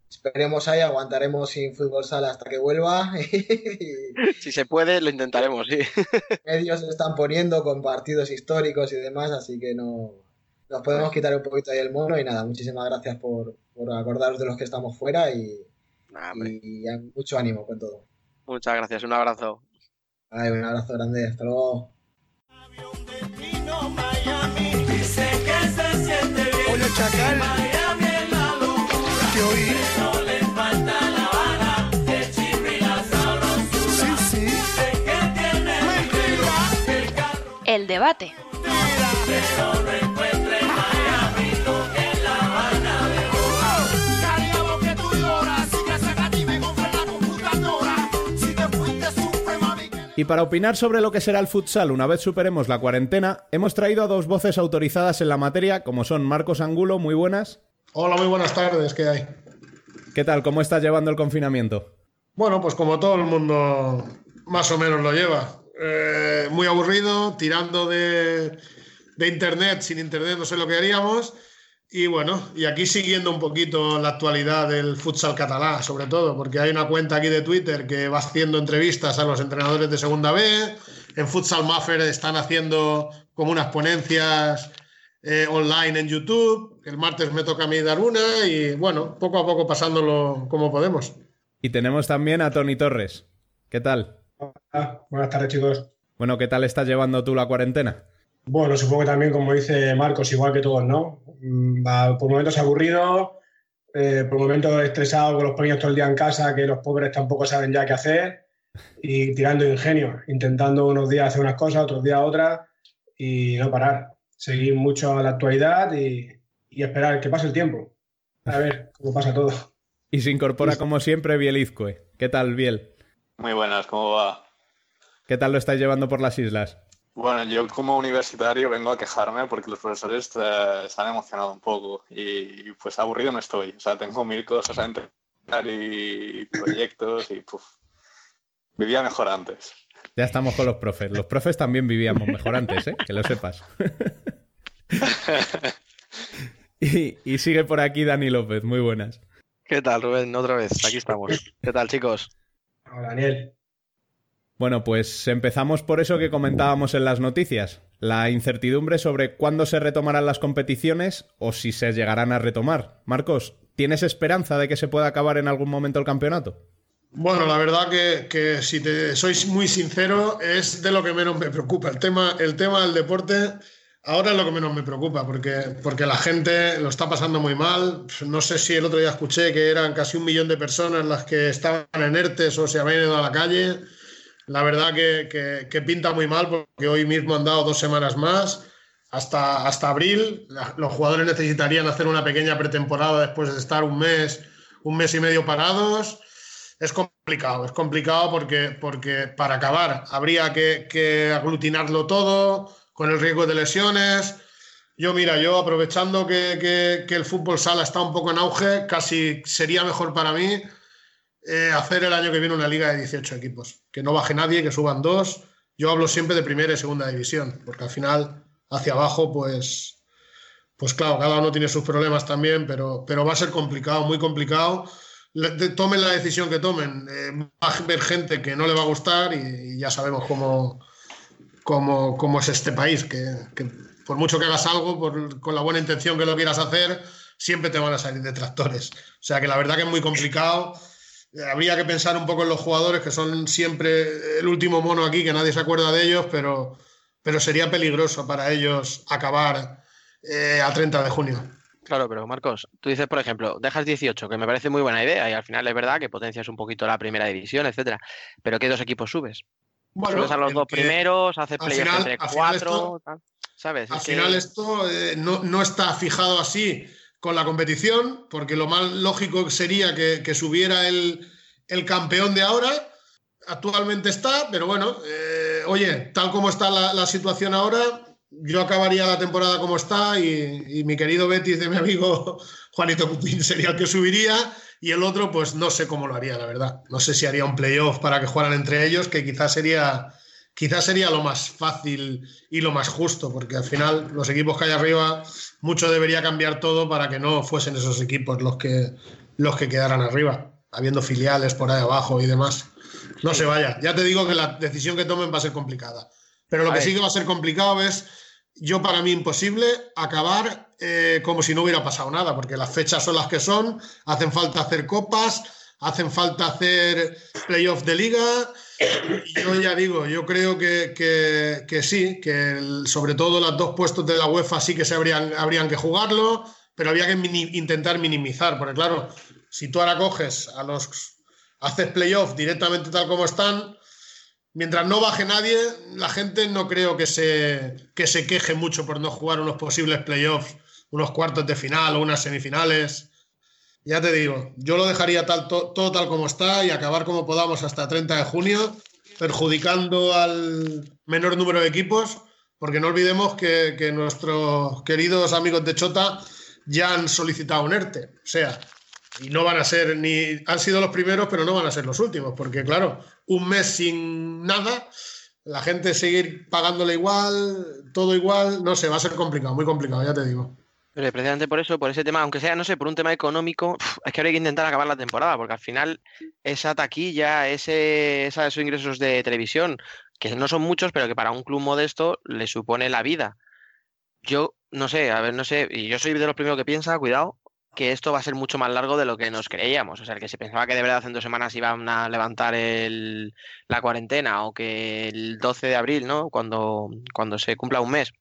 Esperemos ahí, aguantaremos sin fútbol sala hasta que vuelva. si se puede, lo intentaremos, sí. Medios se están poniendo con partidos históricos y demás, así que no, nos podemos quitar un poquito ahí el mono y nada, muchísimas gracias por, por acordaros de los que estamos fuera y, Nah, y, mucho ánimo con todo. Muchas gracias, un abrazo. Ay, un abrazo grande, hasta luego. Chacal, te oí. El chirri Y para opinar sobre lo que será el futsal una vez superemos la cuarentena, hemos traído a dos voces autorizadas en la materia, como son Marcos Angulo, muy buenas. Hola, muy buenas tardes, ¿qué hay? ¿Qué tal? ¿Cómo estás llevando el confinamiento? Bueno, pues como todo el mundo más o menos lo lleva. Eh, muy aburrido, tirando de, de internet, sin internet no sé lo que haríamos. Y bueno, y aquí siguiendo un poquito la actualidad del futsal catalán, sobre todo, porque hay una cuenta aquí de Twitter que va haciendo entrevistas a los entrenadores de segunda B. En Futsal Maffer están haciendo como unas ponencias eh, online en YouTube. El martes me toca a mí dar una y bueno, poco a poco pasándolo como podemos. Y tenemos también a Tony Torres. ¿Qué tal? Ah, buenas tardes, chicos. Bueno, ¿qué tal estás llevando tú la cuarentena? Bueno, supongo que también, como dice Marcos, igual que todos, ¿no? Mm, va por momentos aburrido, eh, por momentos estresado con los pequeños todo el día en casa, que los pobres tampoco saben ya qué hacer, y tirando ingenio, intentando unos días hacer unas cosas, otros días otras, y no parar. Seguir mucho a la actualidad y, y esperar que pase el tiempo. A ver cómo pasa todo. Y se incorpora como siempre Biel Izcue. ¿Qué tal, Biel? Muy buenas, ¿cómo va? ¿Qué tal lo estáis llevando por las islas? Bueno, yo como universitario vengo a quejarme porque los profesores eh, se han emocionado un poco y pues aburrido no estoy. O sea, tengo mil cosas a entregar y proyectos y puf. Vivía mejor antes. Ya estamos con los profes. Los profes también vivíamos mejor antes, ¿eh? Que lo sepas. y, y sigue por aquí Dani López. Muy buenas. ¿Qué tal, Rubén? Otra vez, aquí estamos. ¿Qué tal, chicos? Hola, Daniel. Bueno, pues empezamos por eso que comentábamos en las noticias, la incertidumbre sobre cuándo se retomarán las competiciones o si se llegarán a retomar. Marcos, ¿tienes esperanza de que se pueda acabar en algún momento el campeonato? Bueno, la verdad que, que si te soy muy sincero, es de lo que menos me preocupa. El tema, el tema del deporte ahora es lo que menos me preocupa, porque, porque la gente lo está pasando muy mal. No sé si el otro día escuché que eran casi un millón de personas las que estaban en ERTES o se habían ido a la calle. La verdad que, que, que pinta muy mal, porque hoy mismo han dado dos semanas más. Hasta, hasta abril, los jugadores necesitarían hacer una pequeña pretemporada después de estar un mes, un mes y medio parados es complicado, es complicado porque, porque para acabar habría que, aglutinarlo todo con el riesgo de lesiones. Yo, mira, yo aprovechando que, que, el fútbol sala está un poco en auge, casi sería mejor para mí eh, hacer el año que viene una liga de 18 equipos. Que no baje nadie, que suban dos. Yo hablo siempre de primera y segunda división, porque al final, hacia abajo, pues, pues claro, cada uno tiene sus problemas también, pero, pero va a ser complicado, muy complicado. Le- de- tomen la decisión que tomen, eh, va a haber gente que no le va a gustar y, y ya sabemos cómo, cómo, cómo es este país, que, que por mucho que hagas algo, por- con la buena intención que lo quieras hacer, siempre te van a salir detractores. O sea que la verdad que es muy complicado. Habría que pensar un poco en los jugadores, que son siempre el último mono aquí, que nadie se acuerda de ellos, pero, pero sería peligroso para ellos acabar eh, a 30 de junio. Claro, pero Marcos, tú dices, por ejemplo, dejas 18, que me parece muy buena idea, y al final es verdad que potencias un poquito la primera división, etcétera. Pero ¿qué dos equipos subes? Bueno, subes a los dos primeros, haces al playoff final- entre cuatro, esto- tal, ¿sabes? Al Es que- final esto eh, no, no está fijado así con la competición, porque lo más lógico sería que, subiera el, el campeón de ahora. Actualmente está, pero bueno, eh, oye, tal como está la, situación ahora, yo acabaría la temporada como está y, mi querido Betis de mi amigo Juanito Pupín sería el que subiría y el otro pues no sé cómo lo haría, la verdad. No sé si haría un playoff para que jugaran entre ellos, que quizás sería quizás sería lo más fácil y lo más justo, porque al final los equipos que hay arriba, mucho debería cambiar todo para que no fuesen esos equipos los que, los que quedaran arriba, habiendo filiales por ahí abajo y demás. No se vaya. Ya te digo que la decisión que tomen va a ser complicada. Pero lo A que ver. sí que va a ser complicado es, yo para mí imposible, acabar eh, como si no hubiera pasado nada, porque las fechas son las que son, hacen falta hacer copas, hacen falta hacer playoff de liga. Yo ya digo, yo creo que, que- sí, que sobre todo los dos puestos de la UEFA sí que se habrían, habrían que jugarlo, pero había que intentar minimizar, porque claro, si tú ahora coges a los, haces playoff directamente tal como están, mientras no baje nadie, la gente no creo que se, que se queje mucho por no jugar unos posibles playoffs, unos cuartos de final o unas semifinales. Ya te digo, yo lo dejaría tal, to- todo tal como está y acabar como podamos hasta 30 de junio, perjudicando al menor número de equipos, porque no olvidemos que, que nuestros queridos amigos de Chota ya han solicitado un ERTE. O sea, y no van a ser ni. Han sido los primeros, pero no van a ser los últimos, porque claro, un mes sin nada, la gente seguir pagándole igual, todo igual, no sé, va a ser complicado, muy complicado, ya te digo. Pero precisamente por eso, por ese tema, aunque sea, no sé, por un tema económico, es que hay que intentar acabar la temporada, porque al final esa taquilla, ese, esos ingresos de televisión, que no son muchos, pero que para un club modesto le supone la vida. Yo no sé, a ver, no sé, y yo soy de los primeros que piensa, cuidado, que esto va a ser mucho más largo de lo que nos creíamos. O sea, que se pensaba que de verdad hace dos semanas iban a levantar el- la cuarentena o que el 12 de abril, ¿no? Cuando, cuando se cumpla un mes,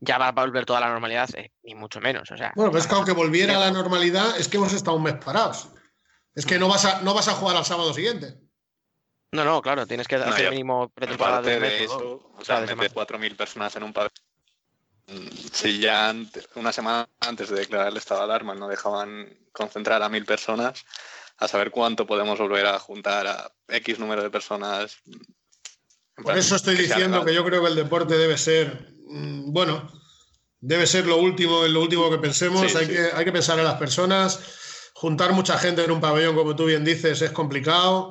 ya va a volver toda la normalidad, eh, ni mucho menos. O sea, Bueno, pero es que aunque volviera a la normalidad, es que hemos estado un mes parados. Es que no vas a, no vas a jugar al sábado siguiente. No, no, claro, tienes que No, hacer mínimo pretemporada de de eso, o sea, de meter semana. 4.000 personas en un pabellón. Mm, Si ya antes- una semana antes de declarar el estado de alarma no dejaban concentrar a mil personas, a saber cuánto podemos volver a juntar a X número de personas. En Por plan, eso estoy que diciendo que yo creo que el deporte debe ser, mm, bueno, debe ser lo último, lo último que pensemos. Sí, hay, sí. Que, hay que pensar en las personas. Juntar mucha gente en un pabellón, como tú bien dices, es complicado.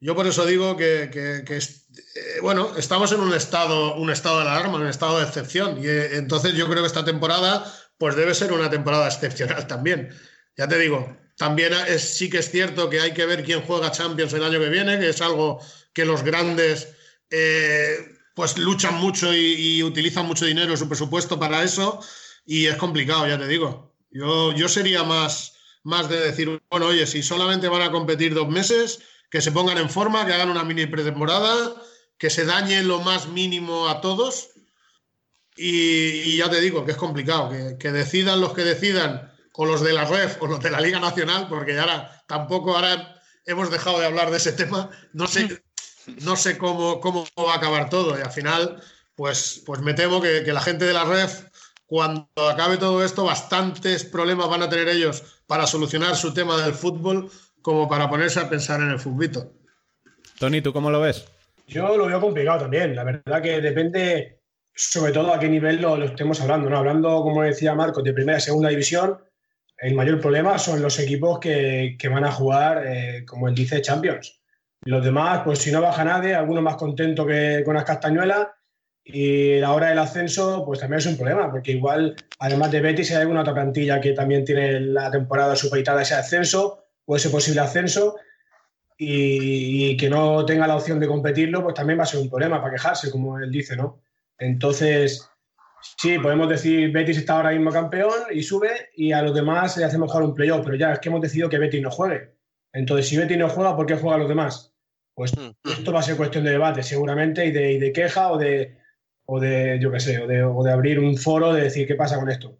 Yo por eso digo que, que- que eh, bueno, estamos en un estado, un estado de alarma, un estado de excepción. Y eh, entonces yo creo que esta temporada, pues debe ser una temporada excepcional también. Ya te digo, también es, sí que es cierto que hay que ver quién juega Champions el año que viene, que es algo que los grandes eh, pues luchan mucho y, utilizan mucho dinero su presupuesto para eso. Y es complicado, ya te digo. Yo, yo sería más, más de decir, bueno, oye, si solamente van a competir dos meses, que se pongan en forma, que hagan una mini pretemporada, que se dañe lo más mínimo a todos. Y, ya te digo que es complicado, que, que decidan los que decidan, o los de la REF o los de la Liga Nacional, porque ahora tampoco ahora hemos dejado de hablar de ese tema. No sé, no sé cómo, cómo va a acabar todo. Y al final, pues, pues me temo que, que la gente de la REF, cuando acabe todo esto, bastantes problemas van a tener ellos para solucionar su tema del fútbol como para ponerse a pensar en el futbito. Tony, ¿tú cómo lo ves? Yo lo veo complicado también. La verdad que depende, sobre todo a qué nivel lo, lo estemos hablando. ¿no? Hablando, como decía Marcos, de primera y segunda división, el mayor problema son los equipos que, que van a jugar, eh, como él dice, Champions. Los demás, pues si no baja nadie, alguno más contento que con las castañuelas Y la hora del ascenso, pues también es un problema, porque igual, además de Betis, hay alguna otra plantilla que también tiene la temporada supeditada a ese ascenso o ese posible ascenso y, que no tenga la opción de competirlo, pues también va a ser un problema para quejarse, como él dice, ¿no? Entonces, sí, podemos decir Betis está ahora mismo campeón y sube y a los demás le hacemos jugar un playoff, pero ya es que hemos decidido que Betis no juegue. Entonces, si Betis no juega, ¿por qué juegan los demás? Pues esto va a ser cuestión de debate, seguramente, y de, y de queja o de, o de, yo qué sé, o de, o de abrir un foro de decir qué pasa con esto.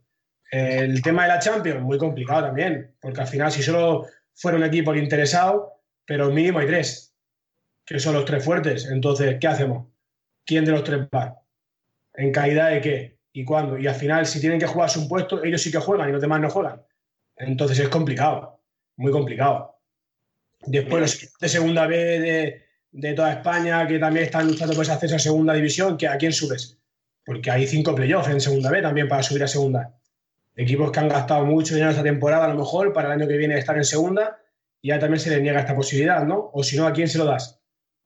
El tema de la Champions, muy complicado también, porque al final, si solo fuera un equipo el interesado, pero mínimo hay tres, que son los tres fuertes. Entonces, ¿qué hacemos? ¿Quién de los tres va? ¿En calidad de qué? ¿Y cuándo? Y al final, si tienen que jugar su puesto, ellos sí que juegan y los demás no juegan. Entonces es complicado, muy complicado. Después los equipos de segunda B de, de toda España que también están luchando por ese acceso a segunda división, que ¿a quién subes? Porque hay cinco playoffs en segunda B también para subir a segunda. Equipos que han gastado mucho dinero esta temporada, a lo mejor, para el año que viene estar en segunda, y ya también se les niega esta posibilidad, ¿no? O si no, ¿a quién se lo das?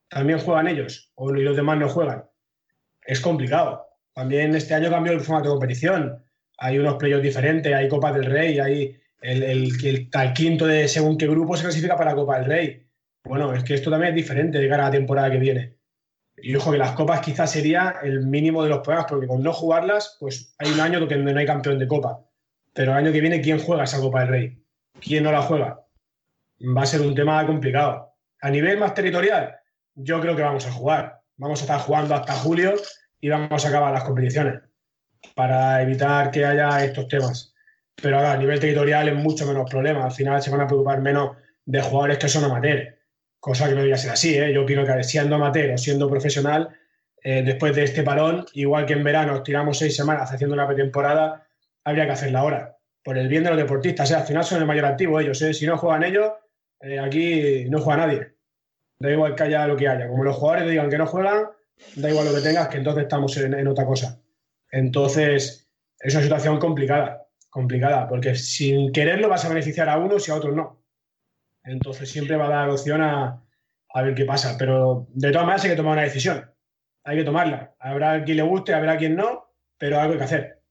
¿También juegan ellos? ¿O y los demás no juegan? Es complicado. También este año cambió el formato de competición. Hay unos playoffs diferentes, hay Copa del Rey, hay el, el, el, el quinto de según qué grupo se clasifica para Copa del Rey. Bueno, es que esto también es diferente de cara a la temporada que viene. Y ojo que las copas quizás sería el mínimo de los problemas, porque con no jugarlas, pues hay un año donde no hay campeón de copa. Pero el año que viene, ¿quién juega esa Copa del Rey? ¿Quién no la juega? Va a ser un tema complicado. A nivel más territorial, yo creo que vamos a jugar. Vamos a estar jugando hasta julio y vamos a acabar las competiciones para evitar que haya estos temas. Pero a nivel territorial es mucho menos problema. Al final se van a preocupar menos de jugadores que son amateurs cosa que no debería ser así. ¿eh? Yo opino que siendo amateur o siendo profesional, eh, después de este parón, igual que en verano tiramos seis semanas haciendo una pretemporada, habría que hacerla ahora, por el bien de los deportistas. Sea, al final son el mayor activo ellos. ¿eh? Si no juegan ellos, eh, aquí no juega nadie. Da igual que haya lo que haya. Como los jugadores digan que no juegan, da igual lo que tengas, que entonces estamos en otra cosa. Entonces, es una situación complicada, complicada, porque sin quererlo vas a beneficiar a unos y a otros no. Entonces siempre va a dar opción a, a, ver qué pasa. Pero de todas maneras hay que tomar una decisión. Hay que tomarla. Habrá quien le guste, habrá quien no, pero algo hay que hacer.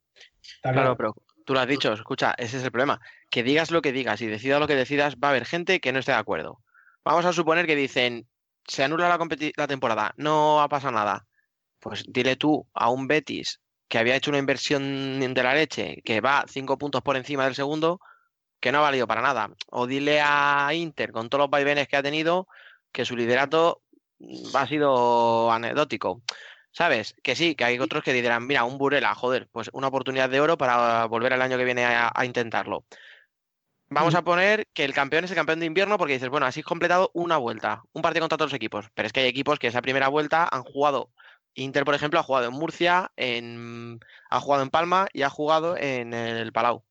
Claro, pero tú lo has dicho, escucha, ese es el problema. Que digas lo que digas y decidas lo que decidas, va a haber gente que no esté de acuerdo. Vamos a suponer que dicen, se anula la, la temporada, no ha pasado nada. Pues dile tú a un Betis que había hecho una inversión de la leche, que va cinco puntos por encima del segundo, que no ha valido para nada. O dile a Inter, con todos los vaivenes que ha tenido, que su liderato ha sido anecdótico. ¿Sabes? Que sí, que hay otros que dirán, mira, un Burela, joder, pues una oportunidad de oro para volver el año que viene a, a intentarlo. Vamos a poner que el campeón es el campeón de invierno porque dices, bueno, así has completado una vuelta, un partido contra todos los equipos. Pero es que hay equipos que esa primera vuelta han jugado. Inter, por ejemplo, ha jugado en Murcia, en, ha jugado en Palma y ha jugado en el Palau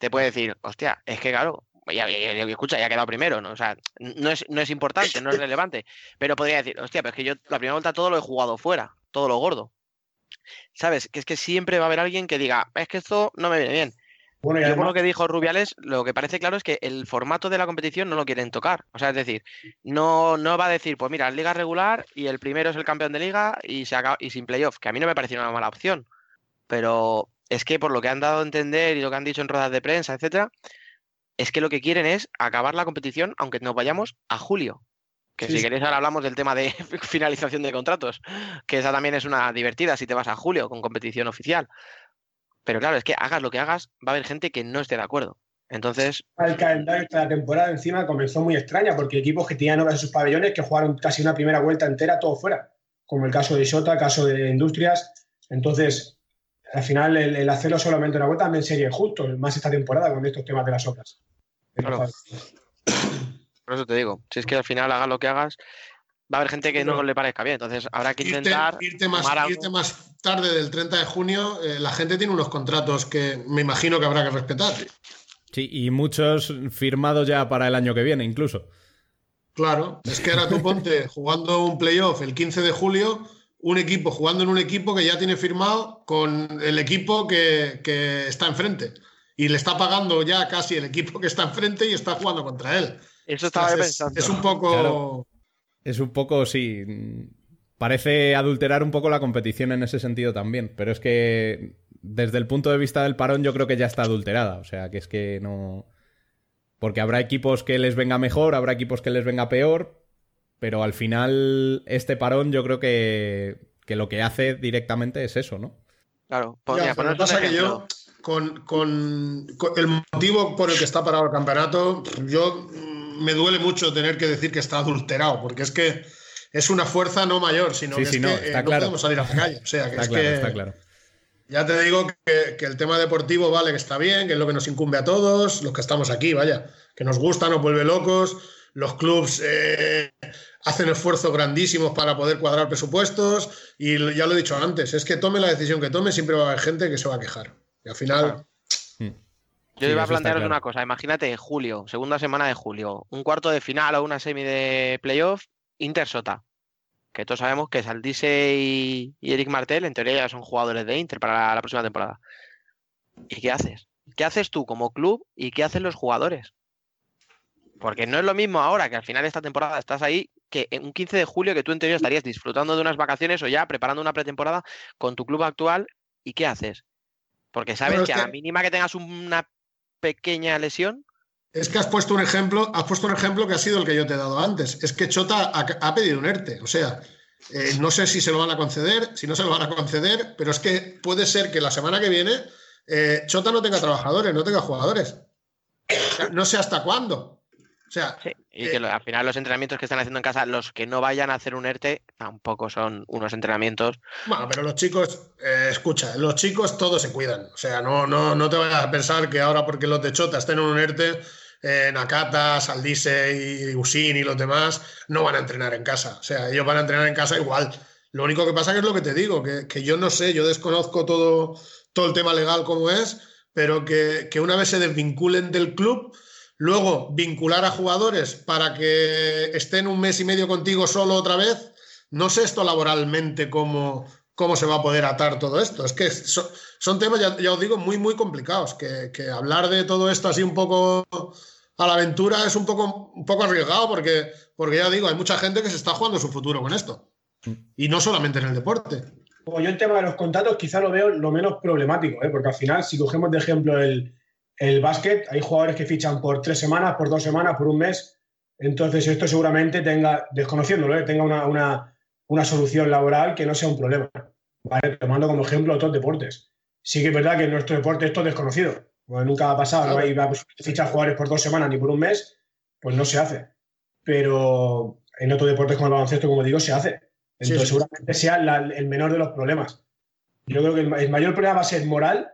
te puede decir, hostia, es que claro, ya, ya, ya, escucha, ya ha quedado primero, ¿no? O sea, no es, no es importante, no es relevante, pero podría decir, hostia, pero es que yo la primera vuelta todo lo he jugado fuera, todo lo gordo. ¿Sabes? Que es que siempre va a haber alguien que diga, es que esto no me viene bien. Bueno, y además... Yo por lo que dijo Rubiales, lo que parece claro es que el formato de la competición no lo quieren tocar. O sea, es decir, no, no va a decir, pues mira, liga regular y el primero es el campeón de liga y, se acaba, y sin playoff, que a mí no me pareció una mala opción. Pero es que por lo que han dado a entender y lo que han dicho en ruedas de prensa, etcétera, es que lo que quieren es acabar la competición, aunque nos vayamos a julio. Que sí. si queréis ahora hablamos del tema de finalización de contratos, que esa también es una divertida si te vas a julio con competición oficial. Pero claro, es que hagas lo que hagas, va a haber gente que no esté de acuerdo. Entonces. El calendario de la temporada encima comenzó muy extraña, porque equipos que tenían obras en sus pabellones que jugaron casi una primera vuelta entera todo fuera, como el caso de Isota, el caso de Industrias. Entonces, al final el, el, hacerlo solamente una vuelta también sería injusto, más esta temporada con estos temas de las obras. Claro. Por eso te digo, si es que al final hagas lo que hagas, va a haber gente que no le parezca bien, entonces habrá que intentar... Irte, irte, más, irte más, tarde del 30 de junio, eh, la gente tiene unos contratos que me imagino que habrá que respetar. Sí, y muchos firmados ya para el año que viene incluso. Claro, es que ahora tú ponte jugando un playoff el 15 de julio un equipo jugando en un equipo que ya tiene firmado con el equipo que, que, está enfrente. Y le está pagando ya casi el equipo que está enfrente y está jugando contra él. Eso estaba es, pensando. Es un poco. Claro. Es un poco, sí. parece adulterar un poco la competición en ese sentido también. Pero es que desde el punto de vista del parón yo creo que ya está adulterada. O sea, que es que no... Porque habrá equipos que les venga mejor, habrá equipos que les venga peor, pero al final este parón yo creo que, que lo que hace directamente es eso, ¿no? Claro, Ya, podría pasa que yo, con, con- con el motivo por el que está parado el campeonato, yo me duele mucho tener que decir que está adulterado, porque es que es una fuerza no mayor, sino Sí, que sí, es no, que está eh, no podemos salir a la calle. O sea, que Está es claro, que está claro. ya te digo que, que el tema deportivo vale que está bien, que es lo que nos incumbe a todos, los que estamos aquí, vaya, que nos gusta, nos vuelve locos, los clubs eh, hacen esfuerzos grandísimos para poder cuadrar presupuestos y ya lo he dicho antes, es que tome la decisión que tome, siempre va a haber gente que se va a quejar. Y al final... Yo Sí, iba a plantearos claro. una cosa. Imagínate en julio, segunda semana de julio, un cuarto de final o una semi de playoff, Inter-Sota. Que todos sabemos que Saldise y, y Eric Martel, en teoría, ya son jugadores de Inter para la, la próxima temporada. ¿Y qué haces? ¿Qué haces tú como club y qué hacen los jugadores? Porque no es lo mismo ahora que al final de esta temporada estás ahí que en un 15 de julio que tú en teoría estarías disfrutando de unas vacaciones o ya preparando una pretemporada con tu club actual y ¿qué haces? Porque sabes es que a la que- mínima que tengas una pequeña lesión, Es que has puesto un ejemplo, has puesto un ejemplo que ha sido el que yo te he dado antes. Es que Chota ha, pedido un ERTE. O sea, eh, no sé si se lo van a conceder, si no se lo van a conceder, pero es que puede ser que la semana que viene eh, Chota no tenga trabajadores, no tenga jugadores. No sé hasta cuándo. O sea, y que lo- al final los entrenamientos que están haciendo en casa, los que no vayan a hacer un ERTE, tampoco son unos entrenamientos. Bueno, pero los chicos, eh, escucha, los chicos todos se cuidan. O sea, no, no, no te vayas a pensar que ahora porque los de Chota estén en un ERTE, eh, Nakata, Saldise y Usin y los demás no van a entrenar en casa. O sea, ellos van a entrenar en casa igual. Lo único que pasa que es lo que te digo, que, que yo no sé, yo desconozco todo, todo el tema legal como es, pero que, que una vez se desvinculen del club, luego vincular a jugadores para que estén un mes y medio contigo solo otra vez, no sé esto laboralmente cómo, cómo se va a poder atar todo esto. Es que so- son temas, ya, os digo, muy, muy complicados. Que, que hablar de todo esto así un poco a la aventura es un poco, un poco arriesgado porque, porque ya digo, hay mucha gente que se está jugando su futuro con esto. Y no solamente en el deporte. Como yo el tema de los contratos quizá lo veo lo menos problemático, ¿eh? porque al final, si cogemos de ejemplo el, el básquet, hay jugadores que fichan por tres semanas, por dos semanas, por un mes. Entonces, esto seguramente tenga, desconociéndolo, ¿eh? tenga una, una- una solución laboral que no sea un problema. ¿vale? Tomando como ejemplo otros deportes. Sí que es verdad que en nuestro deporte esto es desconocido. Bueno, nunca ha pasado, ¿no? Y va fichar jugadores por dos semanas ni por un mes, pues no se hace. Pero en otros deportes como el baloncesto, como digo, se hace. Entonces, sí. seguramente sea la- el menor de los problemas. Yo creo que el, el mayor problema va a ser moral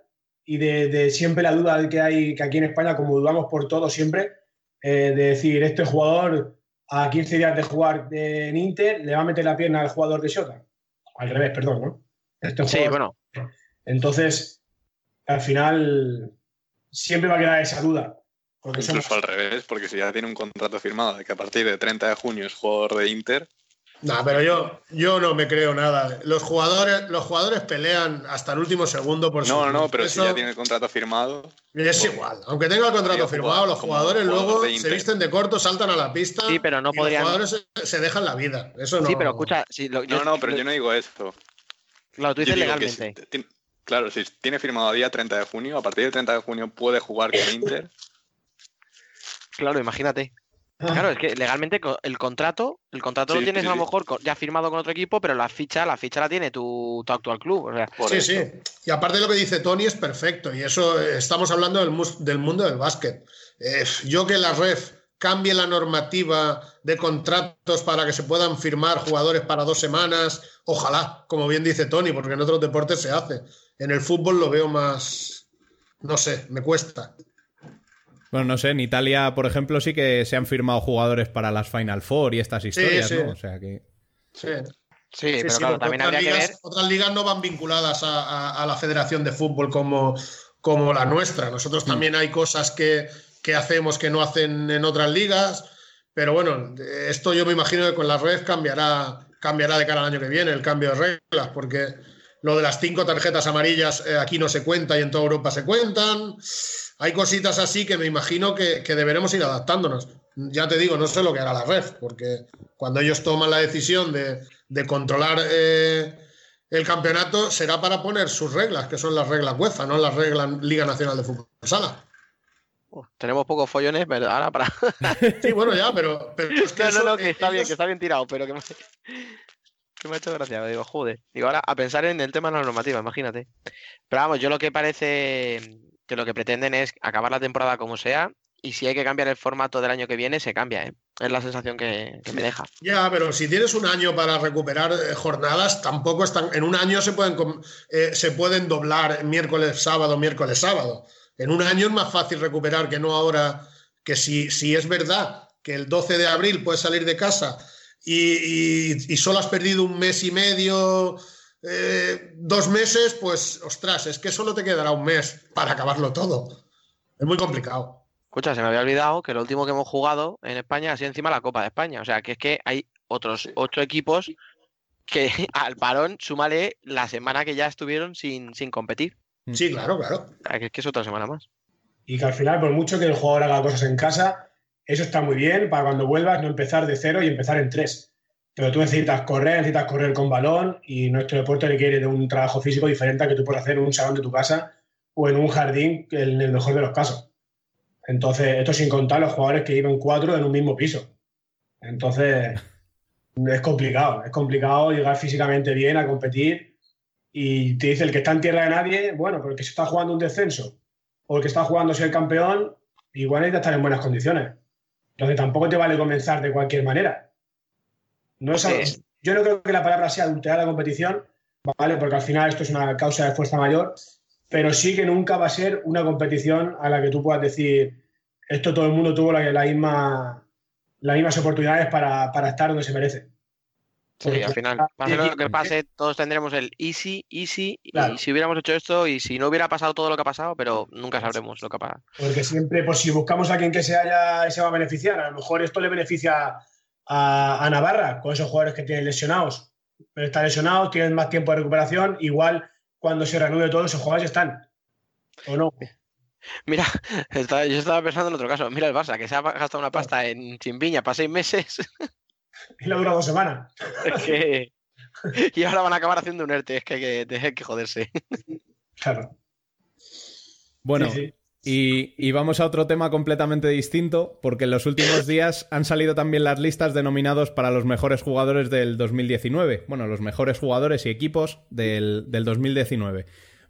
y de, de siempre la duda que hay que aquí en España, como dudamos por todo siempre, eh, de decir, este jugador a 15 días de jugar en Inter le va a meter la pierna al jugador de Shota. Al revés, perdón, ¿no? Este Sí, jugador- bueno, Entonces, al final, siempre va a quedar esa duda. Porque somos- Incluso al revés, porque si ya tiene un contrato firmado de que a partir de 30 de junio es jugador de Inter, No, pero yo, yo no me creo nada. Los jugadores, los jugadores pelean hasta el último segundo por no, no, pero si ya tiene el contrato firmado, Es igual. Aunque tenga el contrato firmado, los jugadores jugador luego se visten de corto, saltan a la pista. sí, pero no y podrían. Los jugadores se, se dejan la vida. Eso no. Sí, pero escucha, si lo- no, no, pero yo no digo esto. Claro, tú dices legalmente. si ti- claro, si tiene firmado a día 30 de junio, a partir del 30 de junio puede jugar con Inter. Claro, imagínate. Claro, es que legalmente el contrato, el contrato Sí, lo tienes sí, a lo mejor ya firmado con otro equipo, pero la ficha, la ficha la tiene tu, tu actual club. O sea, Por sí, sí. Y aparte lo que dice Tony es perfecto. Y eso eh, estamos hablando del mundo del básquet. Eh, yo que la REF cambie la normativa de contratos para que se puedan firmar jugadores para dos semanas, ojalá, como bien dice Tony, porque en otros deportes se hace. En el fútbol lo veo más, no sé, me cuesta. Bueno, no sé, en Italia, por ejemplo, sí que se han firmado jugadores para las Final Four y estas historias, sí. ¿no? O sea que. Sí. sí, pero Sí, claro, también otras habría que ligas, ver. Otras ligas no van vinculadas a, a- a la Federación de Fútbol como, como la nuestra. Nosotros Mm. también hay cosas que, que hacemos que no hacen en otras ligas, pero bueno, esto yo me imagino que con la red cambiará, cambiará de cara al año que viene, el cambio de reglas, porque lo de las cinco tarjetas amarillas eh, aquí no se cuenta y en toda Europa se cuentan. Hay cositas así que me imagino que, que deberemos ir adaptándonos. Ya te digo, no sé lo que hará la red, porque cuando ellos toman la decisión de, de controlar eh, el campeonato, será para poner sus reglas, que son las reglas UEFA, no las reglas Liga Nacional de Fútbol Sala. Uf, tenemos pocos follones, pero ahora para. Sí, bueno, ya, pero, pero es que no, no, no, que está bien, que está bien tirado, pero que que me ha hecho gracia. Digo, joder. Digo, ahora a pensar en el tema de la normativa, imagínate. Pero vamos, yo lo que parece que lo que pretenden es acabar la temporada como sea, y si hay que cambiar el formato del año que viene, se cambia, ¿eh? Es la sensación que, me deja. Ya, pero si tienes un año para recuperar eh, jornadas, tampoco están. En un año se pueden, eh, se pueden doblar miércoles, sábado, miércoles, sábado. En un año es más fácil recuperar que no ahora. Que si, si es verdad que el 12 de abril puedes salir de casa y, y- y solo has perdido un mes y medio, eh, dos meses, pues ostras, es que solo te quedará un mes para acabarlo todo. Es muy complicado. Escucha, se me había olvidado que lo último que hemos jugado en España ha sido encima la Copa de España. O sea, que es que hay otros ocho equipos que al parón súmale la semana que ya estuvieron sin, sin competir. Sí, claro, claro. O sea, que es que es otra semana más. Y que al final, por mucho que el jugador haga cosas en casa, eso está muy bien para cuando vuelvas no empezar de cero y empezar en tres. Pero tú necesitas correr, necesitas correr con balón y nuestro deporte requiere de un trabajo físico diferente al que tú puedes hacer en un salón de tu casa o en un jardín, en el mejor de los casos. Entonces, esto sin contar los jugadores que viven cuatro en un mismo piso. Entonces, es complicado, es complicado llegar físicamente bien a competir y te dice el que está en tierra de nadie, bueno, pero el que se está jugando un descenso o el que está jugando ser campeón, igual necesita estar en buenas condiciones. Entonces tampoco te vale comenzar de cualquier manera. No es algo- Sí. yo no creo que la palabra sea adulterar la competición, ¿vale? Porque al final esto es una causa de fuerza mayor, pero sí que nunca va a ser una competición a la que tú puedas decir, esto todo el mundo tuvo la, la misma, las mismas oportunidades para, para estar donde se merece. Sí, Porque al final, pase lo que pase, todos tendremos el easy, easy, Claro. y si hubiéramos hecho esto, y si no hubiera pasado todo lo que ha pasado, pero nunca sabremos lo que ha pasado. Porque siempre, pues si buscamos a alguien que se haya, se va a beneficiar, a lo mejor esto le beneficia a, a Navarra con esos jugadores que tienen lesionados. Pero están lesionados, tienen más tiempo de recuperación, igual cuando se reanude todo, esos jugadores están. ¿O no? Mira, yo estaba pensando en otro caso. Mira el Barça, que se ha gastado una pasta en Chimbiña para seis meses. Y le dura dos semanas. es que... Y ahora van a acabar haciendo un ERTE, es que hay que, hay que joderse. Claro. Bueno, Sí, sí. Y, y vamos a otro tema completamente distinto, porque en los últimos días han salido también las listas denominados para los mejores jugadores del 2019. Bueno, los mejores jugadores y equipos del, del 2019.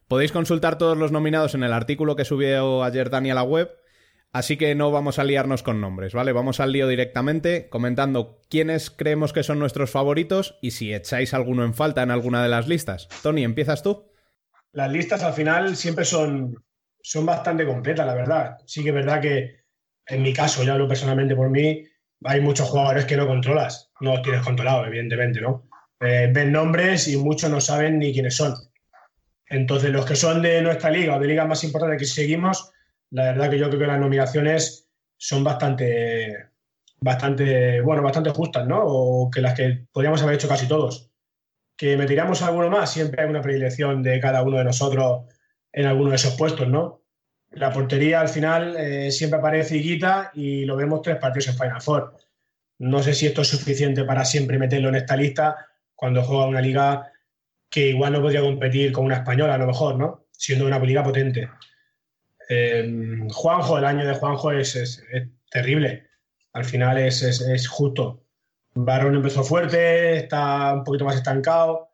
Podéis consultar todos los nominados en el artículo que subió ayer Dani a la web, así que no vamos a liarnos con nombres, ¿vale? Vamos al lío directamente, comentando quiénes creemos que son nuestros favoritos y si echáis alguno en falta en alguna de las listas. Tony, ¿empiezas tú? Las listas al final siempre son, son bastante completas, la verdad. Sí que es verdad que en mi caso, ya hablo personalmente por mí, hay muchos jugadores que no controlas. No los tienes controlados, evidentemente, ¿no? Eh, ven nombres y muchos no saben ni quiénes son. Entonces, los que son de nuestra liga o de ligas más importantes que seguimos, la verdad que yo creo que las nominaciones son bastante, bastante, bueno, bastante justas, ¿no? O que las que podríamos haber hecho casi todos. Que meteríamos alguno más, siempre hay una predilección de cada uno de nosotros en alguno de esos puestos, ¿no? La portería al final eh, siempre aparece Higuita y lo vemos tres partidos en Final Four. No sé si esto es suficiente para siempre meterlo en esta lista cuando juega una liga que igual no podría competir con una española, a lo mejor, ¿no? Siendo una liga potente. Eh, Juanjo, el año de Juanjo es, terrible. Al final es, es- es justo. Barón empezó fuerte, está un poquito más estancado.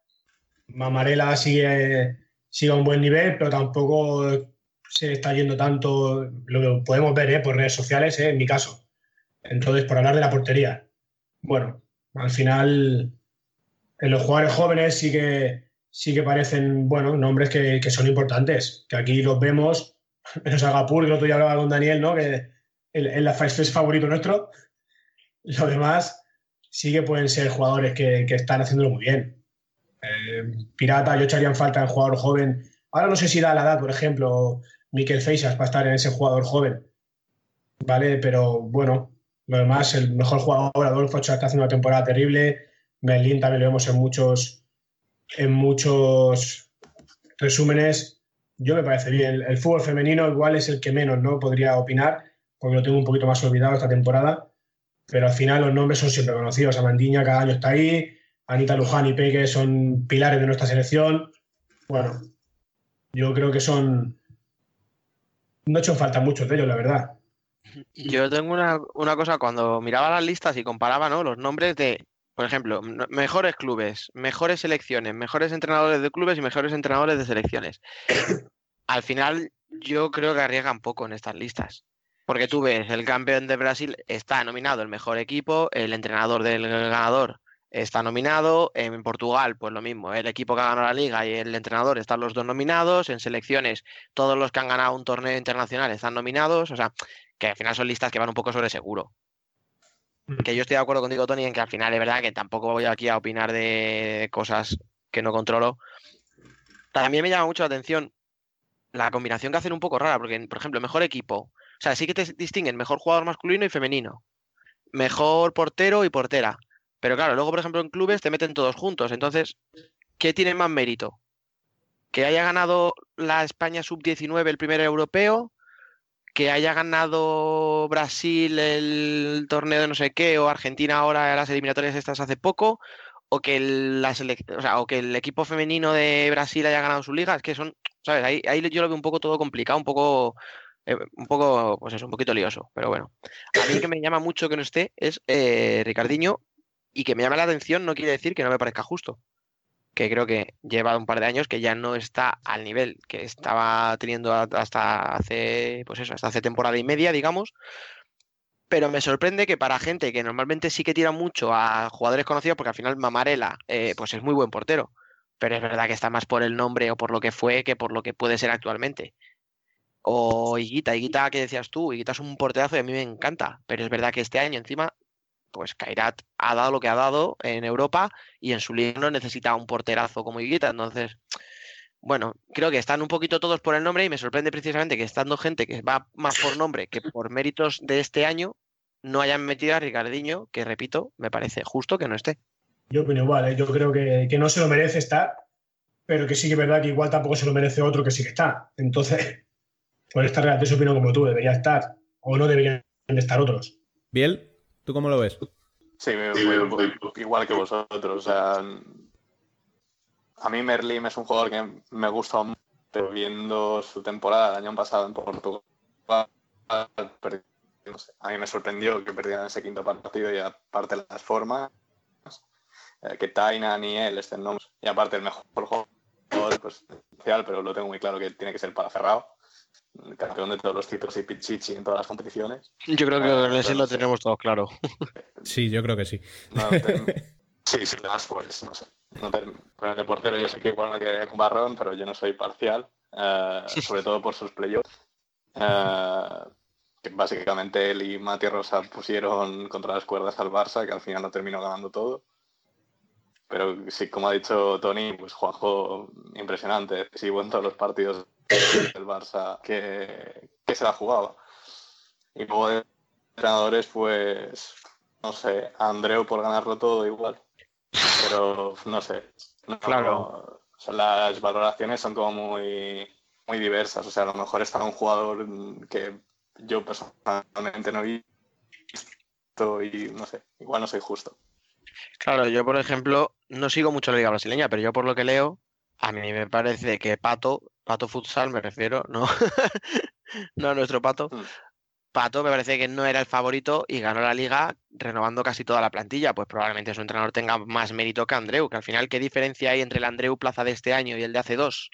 Mamarela sigue, sigue a un buen nivel, pero tampoco se está yendo tanto. Lo que podemos ver ¿eh? por redes sociales, ¿eh? en mi caso. Entonces, por hablar de la portería. Bueno, al final, en los jugadores jóvenes sí que, sí que parecen, bueno, nombres que, que son importantes, que aquí los vemos, menos Agapur, que el otro día hablaba con Daniel, ¿no? Que el, el, es favorito nuestro. Lo demás sí que pueden ser jugadores que, que están haciéndolo muy bien. Eh, Pirata, yo echaría en falta en jugador joven. Ahora no sé si da la edad, por ejemplo, Miquel Feixas para estar en ese jugador joven. ¿Vale? Pero bueno, lo demás, el mejor jugador, Adolfo está haciendo una temporada terrible. Merlín también lo vemos en muchos, en muchos resúmenes. Yo me parece bien. El, fútbol femenino igual es el que menos no podría opinar, porque lo tengo un poquito más olvidado esta temporada. pero al final los nombres son siempre conocidos. Amandiña cada año está ahí, Anita Luján y Peque son pilares de nuestra selección. Bueno, yo creo que son. No he hecho falta muchos de ellos, la verdad. Yo tengo una, una cosa, cuando miraba las listas y comparaba ¿no? los nombres de, por ejemplo, mejores clubes, mejores selecciones, mejores entrenadores de clubes y mejores entrenadores de selecciones. Al final, yo creo que arriesgan poco en estas listas. Porque tú ves, el campeón de Brasil está nominado el mejor equipo, el entrenador del ganador está nominado, en Portugal, pues lo mismo, el equipo que ha ganado la liga y el entrenador están los dos nominados, en selecciones todos los que han ganado un torneo internacional están nominados, o sea, que al final son listas que van un poco sobre seguro. Que yo estoy de acuerdo contigo, Tony, en que al final es verdad que tampoco voy aquí a opinar de cosas que no controlo. También me llama mucho la atención la combinación que hacen un poco rara, porque, por ejemplo, mejor equipo. O sea, sí que te distinguen mejor jugador masculino y femenino. Mejor portero y portera. Pero claro, luego, por ejemplo, en clubes te meten todos juntos. Entonces, ¿qué tiene más mérito? ¿Que haya ganado la España sub-19 el primer europeo? ¿Que haya ganado Brasil el torneo de no sé qué? ¿O Argentina ahora las eliminatorias estas hace poco? ¿O que el, la o o que el equipo femenino de Brasil haya ganado su liga? Es que son, ¿sabes? Ahí, ahí yo lo veo un poco todo complicado, un poco, eh, un poco, pues eso, un poquito lioso. Pero bueno, a mí que me llama mucho que no esté es eh, Ricardinho y que me llame la atención no quiere decir que no me parezca justo. Que creo que lleva un par de años que ya no está al nivel que estaba teniendo hasta hace, pues eso, hasta hace temporada y media, digamos. Pero me sorprende que para gente que normalmente sí que tira mucho a jugadores conocidos, porque al final Mamarela, eh, pues es muy buen portero. Pero es verdad que está más por el nombre o por lo que fue que por lo que puede ser actualmente. O Higuita, Higuita que decías tú, Higuita es un porterazo y a mí me encanta. Pero es verdad que este año encima pues Kairat ha dado lo que ha dado en Europa y en su liga no necesita un porterazo como Higuita. Entonces, bueno, creo que están un poquito todos por el nombre y me sorprende precisamente que estando gente que va más por nombre que por méritos de este año, no hayan metido a Ricardinho, que repito, me parece justo que no esté. Yo opino igual, ¿eh? yo creo que, que no se lo merece estar, pero que sí que es verdad que igual tampoco se lo merece otro que sí que está. Entonces, por esta relación opino como tú, debería estar, o no deberían de estar otros. Biel, ¿tú cómo lo ves? Sí, voy igual que vosotros. O sea, a mí Merlim es un jugador que me gusta mucho, pero viendo su temporada el año pasado en Portugal, perdi- no sé, a mí me sorprendió que perdieran ese quinto partido y aparte las formas, eh, que Taina ni él estén nombres. Y aparte el mejor jugador, pues, especial, pero lo tengo muy claro que tiene que ser para Ferrao, campeón de todos los títulos y Pichichi en todas las competiciones. Yo creo que ese lo tenemos todos claro. Sí, yo creo que sí. No, te- sí, sí, más pues, no sé. No te- con el de portero yo sé que igual me tiene un barrón, pero yo no soy parcial, eh, sobre todo por sus playoffs. Eh, que básicamente él y Mati Rosa pusieron contra las cuerdas al Barça, que al final no terminó ganando todo. Pero sí, como ha dicho Tony, pues Juanjo, impresionante, decisivo en todos los partidos del Barça que, que se la jugaba. Y luego de entrenadores, pues, no sé, Andreu por ganarlo todo igual. Pero, no sé. No, Claro. o sea, las valoraciones son como muy, muy diversas. O sea, a lo mejor está un jugador que yo personalmente no he visto y, no sé, igual no soy justo. Claro, yo por ejemplo no sigo mucho la liga brasileña, pero yo por lo que leo, a mí me parece que Pato, Pato Futsal me refiero, no, no a nuestro Pato, Mm. Pato me parece que no era el favorito y ganó la liga renovando casi toda la plantilla, pues probablemente su entrenador tenga más mérito que Andreu, que al final, ¿qué diferencia hay entre el Andreu Plaza de este año y el de hace dos?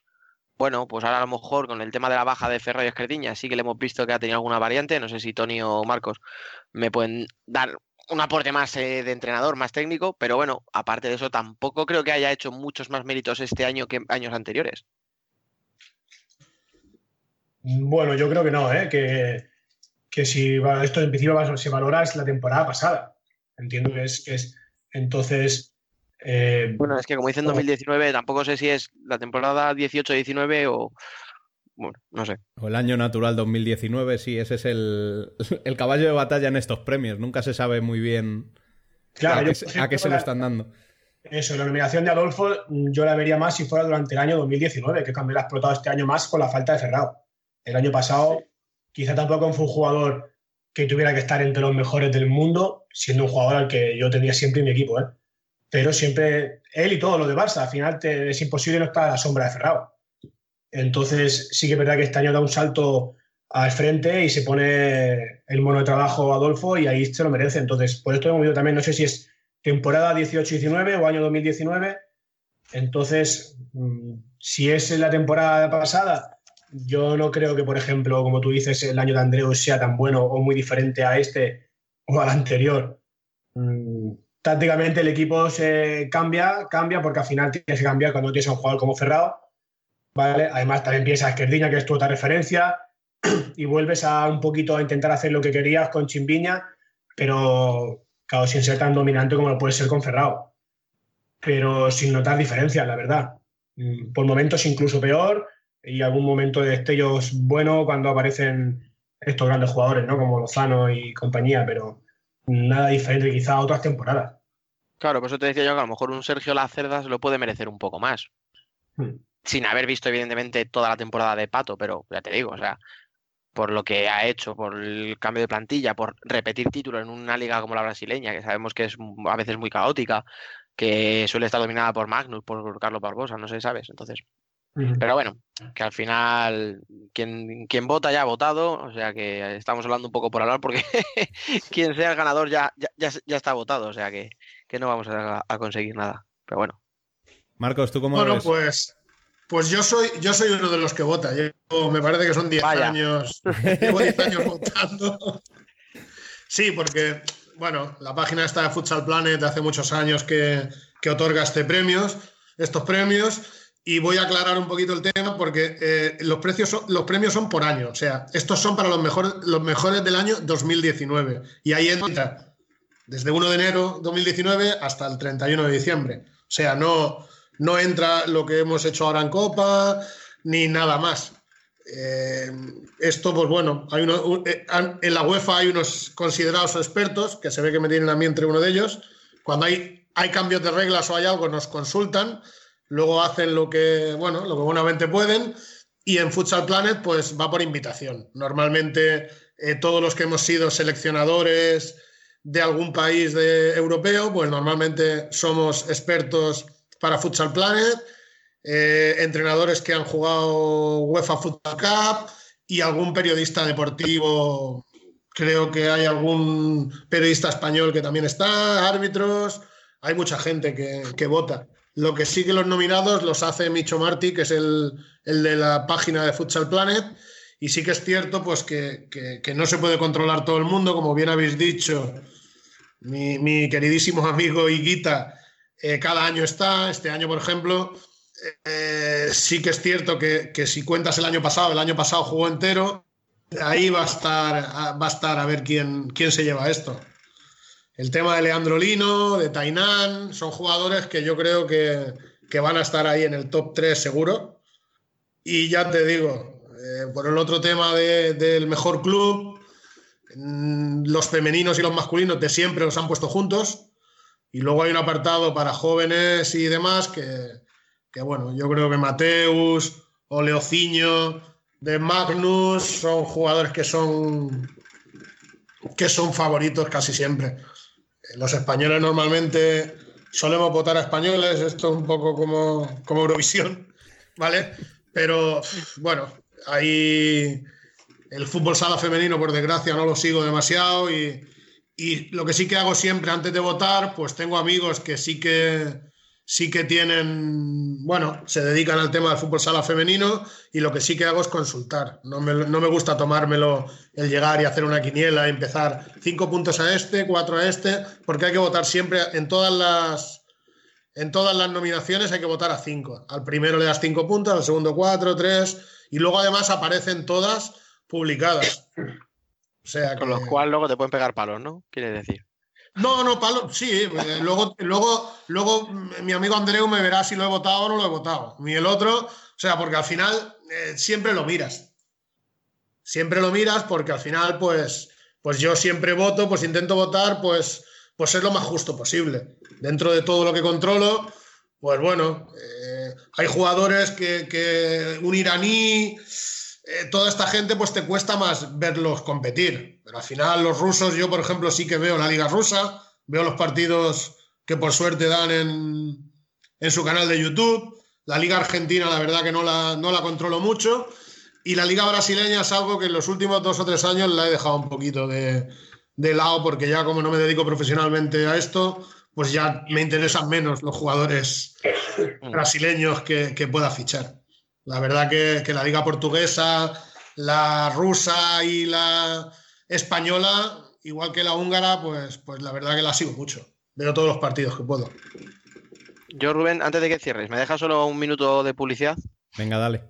Bueno, pues ahora a lo mejor con el tema de la baja de Ferro y Esquerdiña sí que le hemos visto que ha tenido alguna variante, no sé si Tony o Marcos me pueden dar un aporte más eh, de entrenador, más técnico, pero bueno, aparte de eso tampoco creo que haya hecho muchos más méritos este año que años anteriores. Bueno, yo creo que no, ¿eh? que, que si va- esto en principio va- se valora es la temporada pasada. Entiendo que es, que es entonces. eh, Bueno, es que como dice en Oh. 2019, tampoco sé si es la temporada 18-19 o... Bueno, no sé. O el año natural 2019, sí, ese es el, el caballo de batalla en estos premios. Nunca se sabe muy bien claro, a, yo, qué, se- a qué ejemplo, se lo están dando. Eso, la nominación de Adolfo mm, yo la vería más si fuera durante el año 2019, que también la ha explotado este año más con la falta de Ferrao. El año pasado quizá tampoco fue un jugador que tuviera que estar entre los mejores del mundo, siendo un jugador al que yo tendría siempre en mi equipo, ¿eh? Pero siempre él y todo lo de Barça, al final te- es imposible no estar a la sombra de Ferrao. Entonces sí que es verdad que este año da un salto al frente y se pone el mono de trabajo Adolfo y ahí se lo merece. Entonces, por esto hemos visto también, no sé si es temporada 18-19 o año 2019. Entonces, mm, si es la temporada pasada, yo no creo que, por ejemplo, como tú dices, el año de Andreu sea tan bueno o muy diferente a este o al anterior. Mm, Tácticamente el equipo se cambia, cambia porque al final tienes que cambiar cuando tienes a un jugador como Ferrao. ¿Vale? Además, también piensas que Diña, que es tu otra referencia, y vuelves a un poquito a intentar hacer lo que querías con Chimbiña, pero claro, sin ser tan dominante como lo puede ser con Ferrao. Pero sin notar diferencias, la verdad. Mm, Por momentos incluso peor y algún momento de destellos bueno cuando aparecen estos grandes jugadores, ¿no? Como Lozano y compañía, pero nada diferente quizá a otras temporadas. Claro, por eso te decía yo que a lo mejor un Sergio Lacerda se lo puede merecer un poco más. Hmm. Sin haber visto, evidentemente, toda la temporada de Pato, pero ya te digo, o sea, por lo que ha hecho, por el cambio de plantilla, por repetir título en una liga como la brasileña, que sabemos que es a veces muy caótica, que suele estar dominada por Magnus, por Carlos Barbosa, no sé, ¿sabes? Entonces, pero bueno, que al final quien, quien vota ya ha votado, o sea que estamos hablando un poco por hablar porque quien sea el ganador ya, ya, ya, ya está votado, o sea que, que no vamos a, a conseguir nada. Pero bueno. Marcos, ¿tú cómo lo Bueno, ves? pues, pues yo soy, yo soy uno de los que vota. Llevo- me parece que son 10 Vaya. años. Llevo 10 años votando. Sí, porque, bueno, la página esta de Futsal Planet hace muchos años que, que otorga este premios, estos premios. Y voy a aclarar un poquito el tema porque eh, los, precios son- los premios son por año. O sea, estos son para los, mejores los mejores del año 2019. Y ahí entra desde 1 de enero 2019 hasta el 31 de diciembre. O sea, no, no entra lo que hemos hecho ahora en Copa ni nada más. Eh, esto, pues bueno, eh, en la UEFA hay unos considerados expertos, que se ve que me tienen a mí entre uno de ellos. Cuando hay, hay cambios de reglas o hay algo, nos consultan, luego hacen lo que, bueno, lo que buenamente pueden. Y en Futsal Planet, pues va por invitación. Normalmente, eh, todos los que hemos sido seleccionadores de algún país de, europeo, pues normalmente somos expertos para Futsal Planet, eh, entrenadores que han jugado UEFA Futsal Cup y algún periodista deportivo. Creo que hay algún periodista español que también está, árbitros, hay mucha gente que, que vota. Lo que sí que los nominados los hace Micho Martí, que es el, el de la página de Futsal Planet, y sí que es cierto pues que, que- no se puede controlar todo el mundo, como bien habéis dicho. Mi, mi queridísimo amigo Higuita eh, cada año está. Este año, por ejemplo, eh, sí que es cierto que, que si cuentas el año pasado, el año pasado jugó entero, ahí va a estar va a, estar a ver quién, quién se lleva esto. El tema de Leandro Lino, de Tainán, son jugadores que yo creo que, que van a estar ahí en el top 3 seguro. Y ya te digo, eh, por el otro tema de- del mejor club, mm, los femeninos y los masculinos de siempre los han puesto juntos. Y luego hay un apartado para jóvenes y demás que, que bueno, yo creo que Mateus o de Magnus son jugadores que son que son favoritos casi siempre. Los españoles normalmente solemos votar a españoles, esto es un poco como, como Eurovisión, ¿vale? Pero bueno, ahí el fútbol sala femenino, por desgracia, no lo sigo demasiado y, y lo que sí que hago siempre antes de votar, pues tengo amigos que sí que sí que tienen, bueno, se dedican al tema del fútbol sala femenino y lo que sí que hago es consultar. No me, no me gusta tomármelo el llegar y hacer una quiniela y empezar cinco puntos a este, cuatro a este, porque hay que votar siempre en todas las en todas las nominaciones hay que votar a cinco. Al primero le das cinco puntos, al segundo cuatro, tres, y luego además aparecen todas publicadas. Sea Con que- lo cual luego te pueden pegar palos, ¿no? Quiere decir. no, no, palo, sí. eh, Luego, luego, luego mm, mi amigo Andreu me verá si lo he votado o no lo he votado. Ni el otro, o sea, porque al final eh, siempre lo miras. Siempre lo miras porque al final, pues, pues yo siempre voto, pues intento votar, pues, pues ser lo más justo posible. Dentro de todo lo que controlo, pues bueno, eh, hay jugadores que, que un iraní eh, toda esta gente pues te cuesta más verlos competir. Pero al final los rusos, yo por ejemplo sí que veo la liga rusa, veo los partidos que por suerte dan en, en su canal de YouTube. La liga argentina la verdad que no la, no la controlo mucho. Y la liga brasileña es algo que en los últimos dos o tres años la he dejado un poquito de, de lado porque ya como no me dedico profesionalmente a esto, pues ya me interesan menos los jugadores brasileños que, que pueda fichar. La verdad que, que la liga portuguesa, la rusa y la española, igual que la húngara, pues, pues la verdad que la sigo mucho. Veo todos los partidos que puedo. Yo, Rubén, antes de que cierres, ¿me dejas solo un minuto de publicidad? Venga, dale.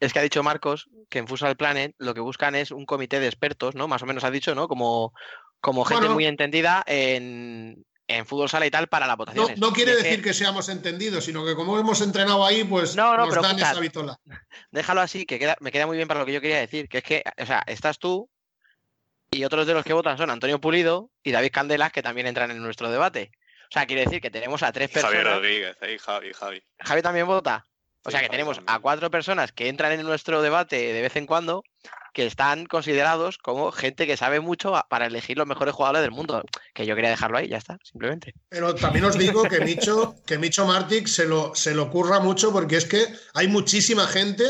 Es que ha dicho Marcos que en Futsal Planet lo que buscan es un comité de expertos, ¿no? Más o menos ha dicho, ¿no? Como, como gente Bueno. muy entendida en, en fútbol sala y tal para las No, votaciones. no quiere decir que seamos entendidos, sino que como hemos entrenado ahí, pues No, no, nos pero dan escucha, esa vitola. Déjalo así, que queda- me queda muy bien para lo que yo quería decir, que es que, o sea, estás tú y otros de los que votan son Antonio Pulido y David Candelas, que también entran en nuestro debate. O sea, quiere decir que tenemos a tres Y Javier personas. Rodríguez, ahí, Javi, Javi. Javi también vota. O sea que tenemos a cuatro personas que entran en nuestro debate de vez en cuando que están considerados como gente que sabe mucho para elegir los mejores jugadores del mundo. Que yo quería dejarlo ahí, ya está, simplemente. Pero también os digo que Micho, que Micho Martic se lo, se lo curra mucho porque es que hay muchísima gente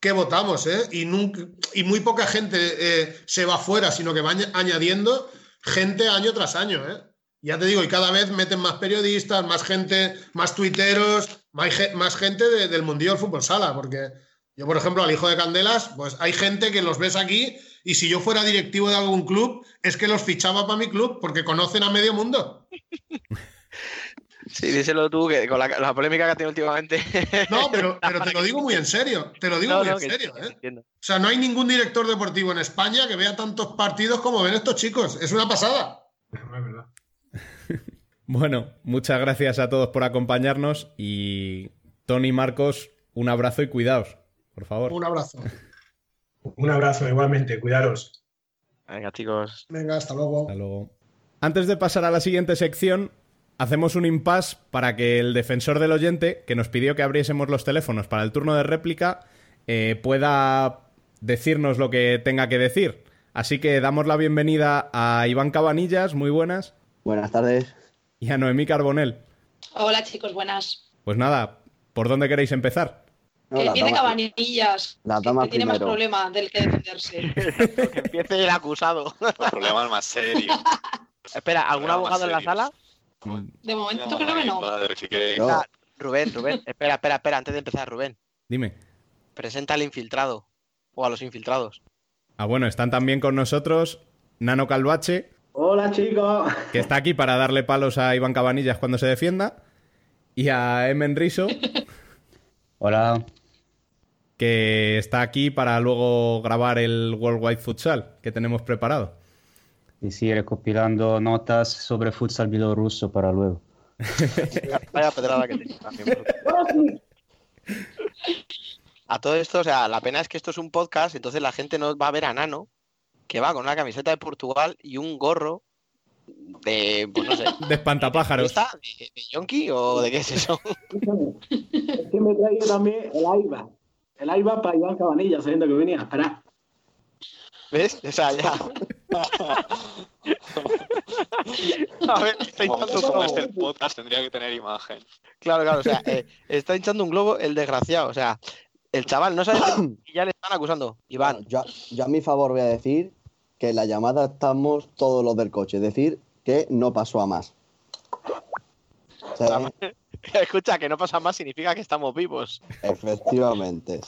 que votamos, ¿eh? Y, nunca, y muy poca gente eh, se va fuera, sino que va añ- añadiendo gente año tras año, ¿eh? Ya te digo, y cada vez meten más periodistas, más gente, más tuiteros, más, ge- más gente de- del mundillo del fútbol sala, porque yo, por ejemplo, al hijo de Candelas, pues hay gente que los ves aquí y si yo fuera directivo de algún club, es que los fichaba para mi club porque conocen a medio mundo. Sí, díselo tú, que con la, la polémica que ha tenido últimamente. No, pero, pero te lo digo muy en serio, te lo digo No, muy no, en serio. ¿eh? O sea, no hay ningún director deportivo en España que vea tantos partidos como ven estos chicos. Es una pasada. Bueno, muchas gracias a todos por acompañarnos y Tony Marcos, un abrazo y cuidaos, por favor. Un abrazo. Un abrazo, igualmente, cuidaros. Venga, chicos. Venga, hasta luego. Hasta luego. Antes de pasar a la siguiente sección, hacemos un impasse para que el defensor del oyente, que nos pidió que abriésemos los teléfonos para el turno de réplica, eh, pueda decirnos lo que tenga que decir. Así que damos la bienvenida a Iván Cabanillas, muy buenas, Buenas tardes. Y a Noemí Carbonel. Hola chicos, buenas. Pues nada, ¿por dónde queréis empezar? No, que empiece damas- Cabanillas, las que tiene más primero. problema del que defenderse. que empiece el acusado. El problema es más serio. Espera, ¿algún abogado en la sala? De momento creo que no. Padre, si queréis. No. Ah, Rubén, Rubén, espera, espera, espera, antes de empezar, Rubén. Dime. Presenta al infiltrado. O a los infiltrados. Ah, bueno, están también con nosotros Nano Calvache, Hola chicos. que está aquí para darle palos a Iván Cabanillas cuando se defienda, y a Emen Riso, Hola. que está aquí para luego grabar el Worldwide Futsal que tenemos preparado. Y sí, recopilando notas sobre futsal bielorruso para luego. Vaya pedrada que también, A todo esto, o sea, la pena es que esto es un podcast, entonces la gente no va a ver a Nano, que va con una camiseta de Portugal y un gorro de, pues no sé, De espantapájaros. ¿está? ¿De, de yonki o de qué es eso? Es que me traigo también el AIBA. El AIBA para Iván Cabanilla, sabiendo que venía. Espera. ¿Ves? O sea, ya. A ver, está hinchando un este globo. podcast tendría que tener imagen. Claro, claro, o sea, eh, está hinchando un globo el desgraciado, o sea, el chaval no sabe y ya le están acusando. Iván, Yo, yo a mi favor voy a decir que en la llamada estamos todos los del coche, es decir, que no pasó a más. O sea, escucha, que no pasa más significa que estamos vivos. efectivamente.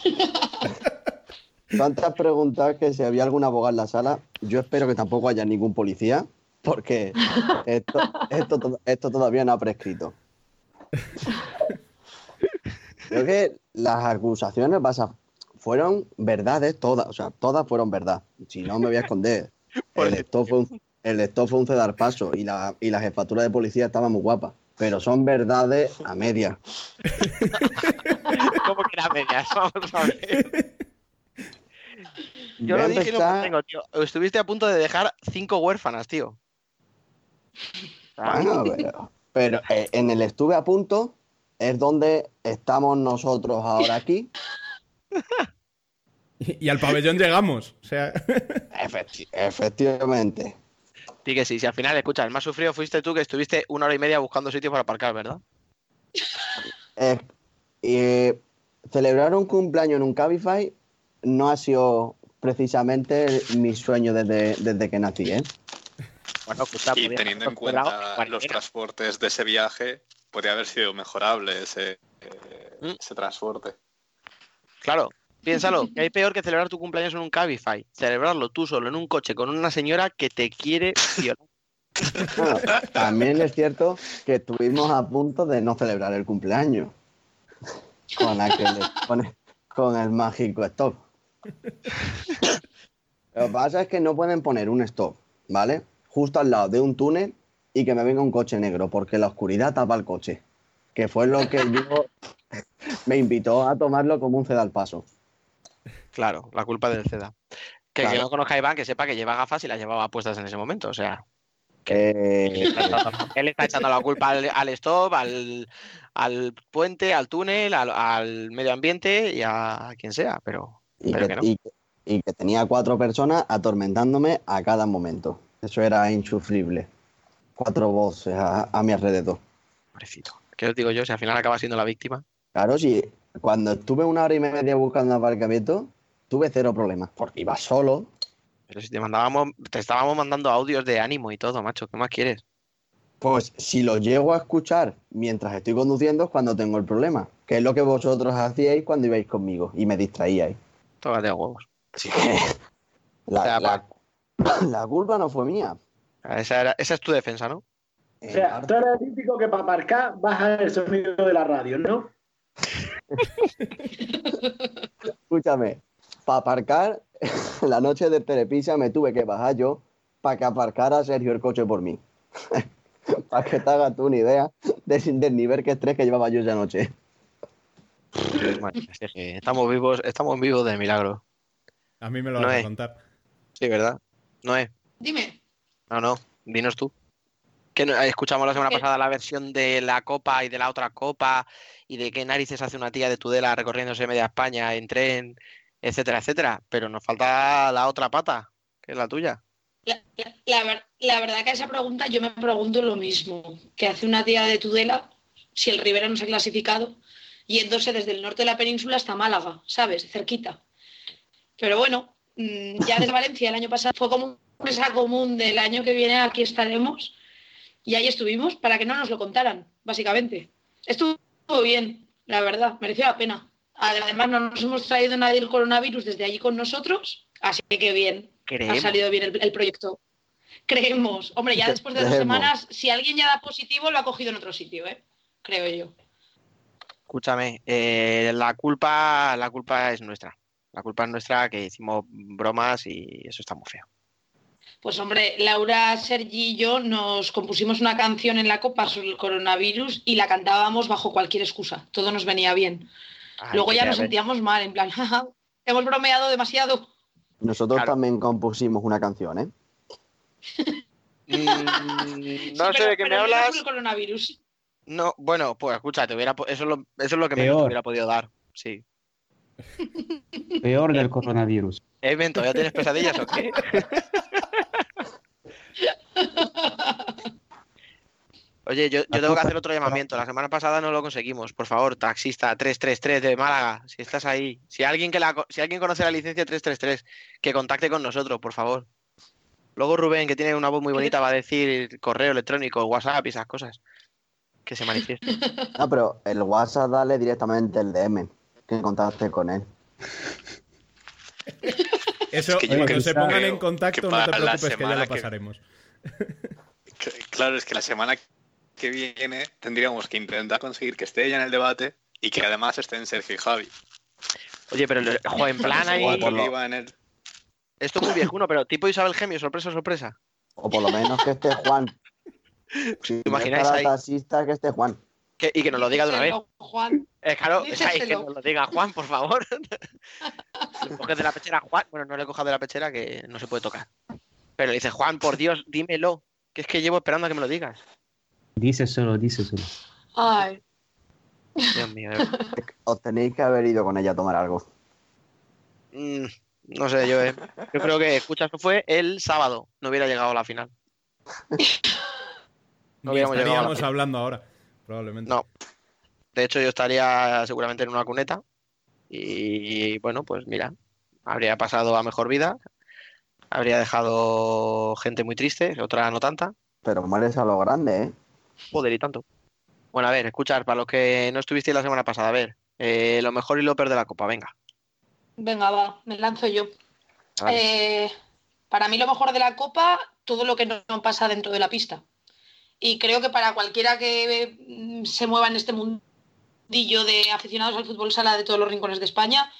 Has preguntado que si había algún abogado en la sala. Yo espero que tampoco haya ningún policía, porque esto, esto, to- esto todavía no ha prescrito. Creo que las acusaciones basa- fueron verdades todas, o sea, todas fueron verdad. Si no, me voy a esconder. El lector fue un, el lector fue un cedar paso y la, y la jefatura de policía estaba muy guapa. Pero son verdades a media. ¿Cómo que era medias? Vamos a ver. Yo lo a dije y lo mantengo, tío. Estuviste a punto de dejar cinco huérfanas, tío. Ah, Bueno, pero, pero, eh, en el estuve a punto es donde estamos nosotros ahora aquí. Y, y al pabellón llegamos. O sea, Efecti- efectivamente. Sí que sí, si al final, escucha, el más sufrido fuiste tú que estuviste una hora y media buscando sitio para aparcar, ¿verdad? Eh, eh, celebrar un cumpleaños en un Cabify no ha sido precisamente mi sueño desde, desde que nací, ¿eh? Bueno, escucha, Y podías teniendo en cuenta los transportes de ese viaje, podría haber sido mejorable ese, eh, ese transporte. Claro, piénsalo, que hay peor que celebrar tu cumpleaños en un Cabify. Celebrarlo tú solo en un coche con una señora que te quiere violar. Bueno, también es cierto que estuvimos a punto de no celebrar el cumpleaños con, aquel, con, el, con el mágico stop. Lo que pasa es que no pueden poner un stop, ¿vale? Justo al lado de un túnel y que me venga un coche negro, porque la oscuridad tapa el coche. Que fue lo que yo me invitó a tomarlo como un ceda al paso. Claro, la culpa del CEDA. Que el que Claro. no conozca a Iván, que sepa que lleva gafas y las llevaba puestas en ese momento. O sea, Eh, él está echando la culpa al, al stop, al, al puente, al túnel, al, al medio ambiente y a quien sea, pero, y, pero que, que no. y que- y que tenía cuatro personas atormentándome a cada momento. Eso era insufrible. Cuatro voces a, a mi alrededor. Pobrecito. ¿Qué os digo yo? Si al final acaba siendo la víctima. Claro, sí. Cuando estuve una hora y media buscando aparcamiento, tuve cero problemas. Porque iba solo. Pero si te mandábamos, te estábamos mandando audios de ánimo y todo, macho, ¿qué más quieres? Pues si lo llego a escuchar mientras estoy conduciendo es cuando tengo el problema. Que es lo que vosotros hacíais cuando ibais conmigo y me distraíais. Tócate a huevos. Que la, la- la culpa no fue mía. Esa, era- esa es tu defensa, ¿no? O sea, tú eres el típico que para aparcar baja el sonido de la radio, ¿no? Escúchame, para aparcar, la noche del Telepisa me tuve que bajar yo para que aparcara Sergio el coche por mí. para que te hagas tú una idea de- del nivel que estrés que llevaba yo esa noche. Bueno, es que estamos vivos, estamos vivos de milagro. a mí me lo No vas a contar. Sí, ¿verdad? No es. Dime. No, no, dinos tú. Que no- escuchamos la semana ¿Qué? pasada la versión de la copa y de la otra copa y de qué narices hace una tía de Tudela recorriéndose media España en tren, etcétera, etcétera. Pero nos falta la otra pata, que es la tuya. La, la- la ver- la verdad que a esa pregunta yo me pregunto lo mismo. que hace una tía de Tudela si el Rivera no se ha clasificado yéndose desde el norte de la península hasta Málaga, ¿sabes? Cerquita. Pero bueno, mm, ya desde Valencia el año pasado fue como mesa común del año que viene aquí estaremos y ahí estuvimos para que no nos lo contaran, básicamente. Estuvo bien, la verdad, mereció la pena. Además, no nos hemos traído nadie el coronavirus desde allí con nosotros, así que bien. Creemos. Ha salido bien el, el proyecto. Creemos. Hombre, ya después de dos semanas, si alguien ya da positivo, lo ha cogido en otro sitio, ¿eh? Creo yo. Escúchame, eh, la culpa, la culpa es nuestra. La culpa es nuestra que hicimos bromas y eso está muy feo. Pues hombre, Laura, Sergi y yo nos compusimos una canción en la copa sobre el coronavirus y la cantábamos bajo cualquier excusa. Todo nos venía bien. Ay, Luego ya nos sentíamos mal, en plan, "Jaja, hemos bromeado demasiado. Nosotros Claro. también compusimos una canción, ¿eh? Mm, no Sí, sé pero- de qué me hablas. el coronavirus. No, bueno, pues escucha, te hubiera, po- eso, es lo, eso es lo que Peor. hubiera podido dar. Sí. Peor del coronavirus. Eh, Ben, ¿todavía tienes pesadillas o qué? Oye, yo, yo tengo que hacer otro llamamiento. La semana pasada no lo conseguimos. Por favor, taxista 333 de Málaga, si estás ahí. Si alguien, que la, si alguien conoce la licencia 333, que contacte con nosotros, por favor. Luego Rubén, que tiene una voz muy bonita, va a decir correo electrónico, WhatsApp y esas cosas. Que se manifieste. No, pero el WhatsApp dale directamente el DM, que contacte con él. Eso, que yo cuando se pongan en contacto, no te preocupes, que ya lo que- pasaremos. Claro, es que la semana que viene tendríamos que intentar conseguir que esté ella en el debate y que además estén Sergio y Javi. Oye, pero jo, en plan ahí. El- Esto es muy viejuno, pero tipo Isabel Gemio, sorpresa, sorpresa. O por lo menos que esté Juan. Si ¿Te imagináis ahí? taxista, que esté Juan. Que- y que nos lo diga de una vez. Juan. Eh, claro, o sea, y que nos lo diga Juan, por favor. Le coges de la pechera a Juan. Bueno, no le cojas de la pechera que no se puede tocar. Pero le dices, Juan, por Dios, dímelo. Que es que llevo esperando a que me lo digas. Dice solo, dice solo. Ay, Dios mío. Os tenéis que haber ido con ella a tomar algo. Mm, no sé, yo, eh. yo creo que, escucha, eso fue el sábado. No hubiera llegado a la final. Ni hubiéramos llegado a la estaríamos final. hablando ahora, probablemente. No. De hecho, yo estaría seguramente en una cuneta. Y bueno, pues mira, habría pasado a mejor vida. Habría dejado gente muy triste, otra no tanta. Pero mueres a lo grande, ¿eh? Joder, y tanto. Bueno, a ver, escuchar, para los que no estuvisteis la semana pasada, a ver, eh, lo mejor y lo peor de la Copa, venga. Venga, va, me lanzo yo. Vale. Eh, para mí lo mejor de la Copa, todo lo que no no pasa dentro de la pista. Y creo que para cualquiera que mm, se mueva en este mundillo de aficionados al fútbol sala de todos los rincones de España,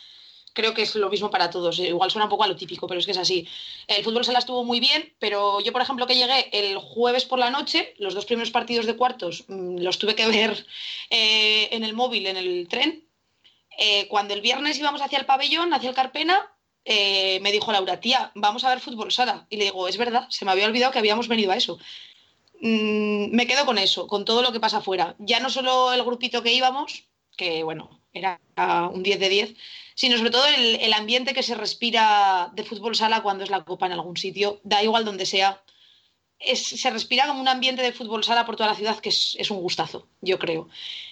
creo que es lo mismo para todos. Igual suena un poco a lo típico, pero es que es así. El fútbol sala estuvo muy bien, pero yo, por ejemplo, que llegué el jueves por la noche, los dos primeros partidos de cuartos mm, los tuve que ver eh, en el móvil, en el tren. Eh, cuando el viernes íbamos hacia el pabellón, hacia el Carpena, eh, me dijo Laura, tía, vamos a ver fútbol sala. Y le digo, es verdad, se me había olvidado que habíamos venido a eso. Mm, me quedo con eso, con todo lo que pasa afuera. Ya no solo el grupito que íbamos, que bueno, era un 10 de 10, sino sobre todo el, ambiente que se respira de fútbol sala cuando es la copa en algún sitio, da igual donde sea. Se respira como un ambiente de fútbol sala por toda la ciudad que es, un gustazo, yo creo.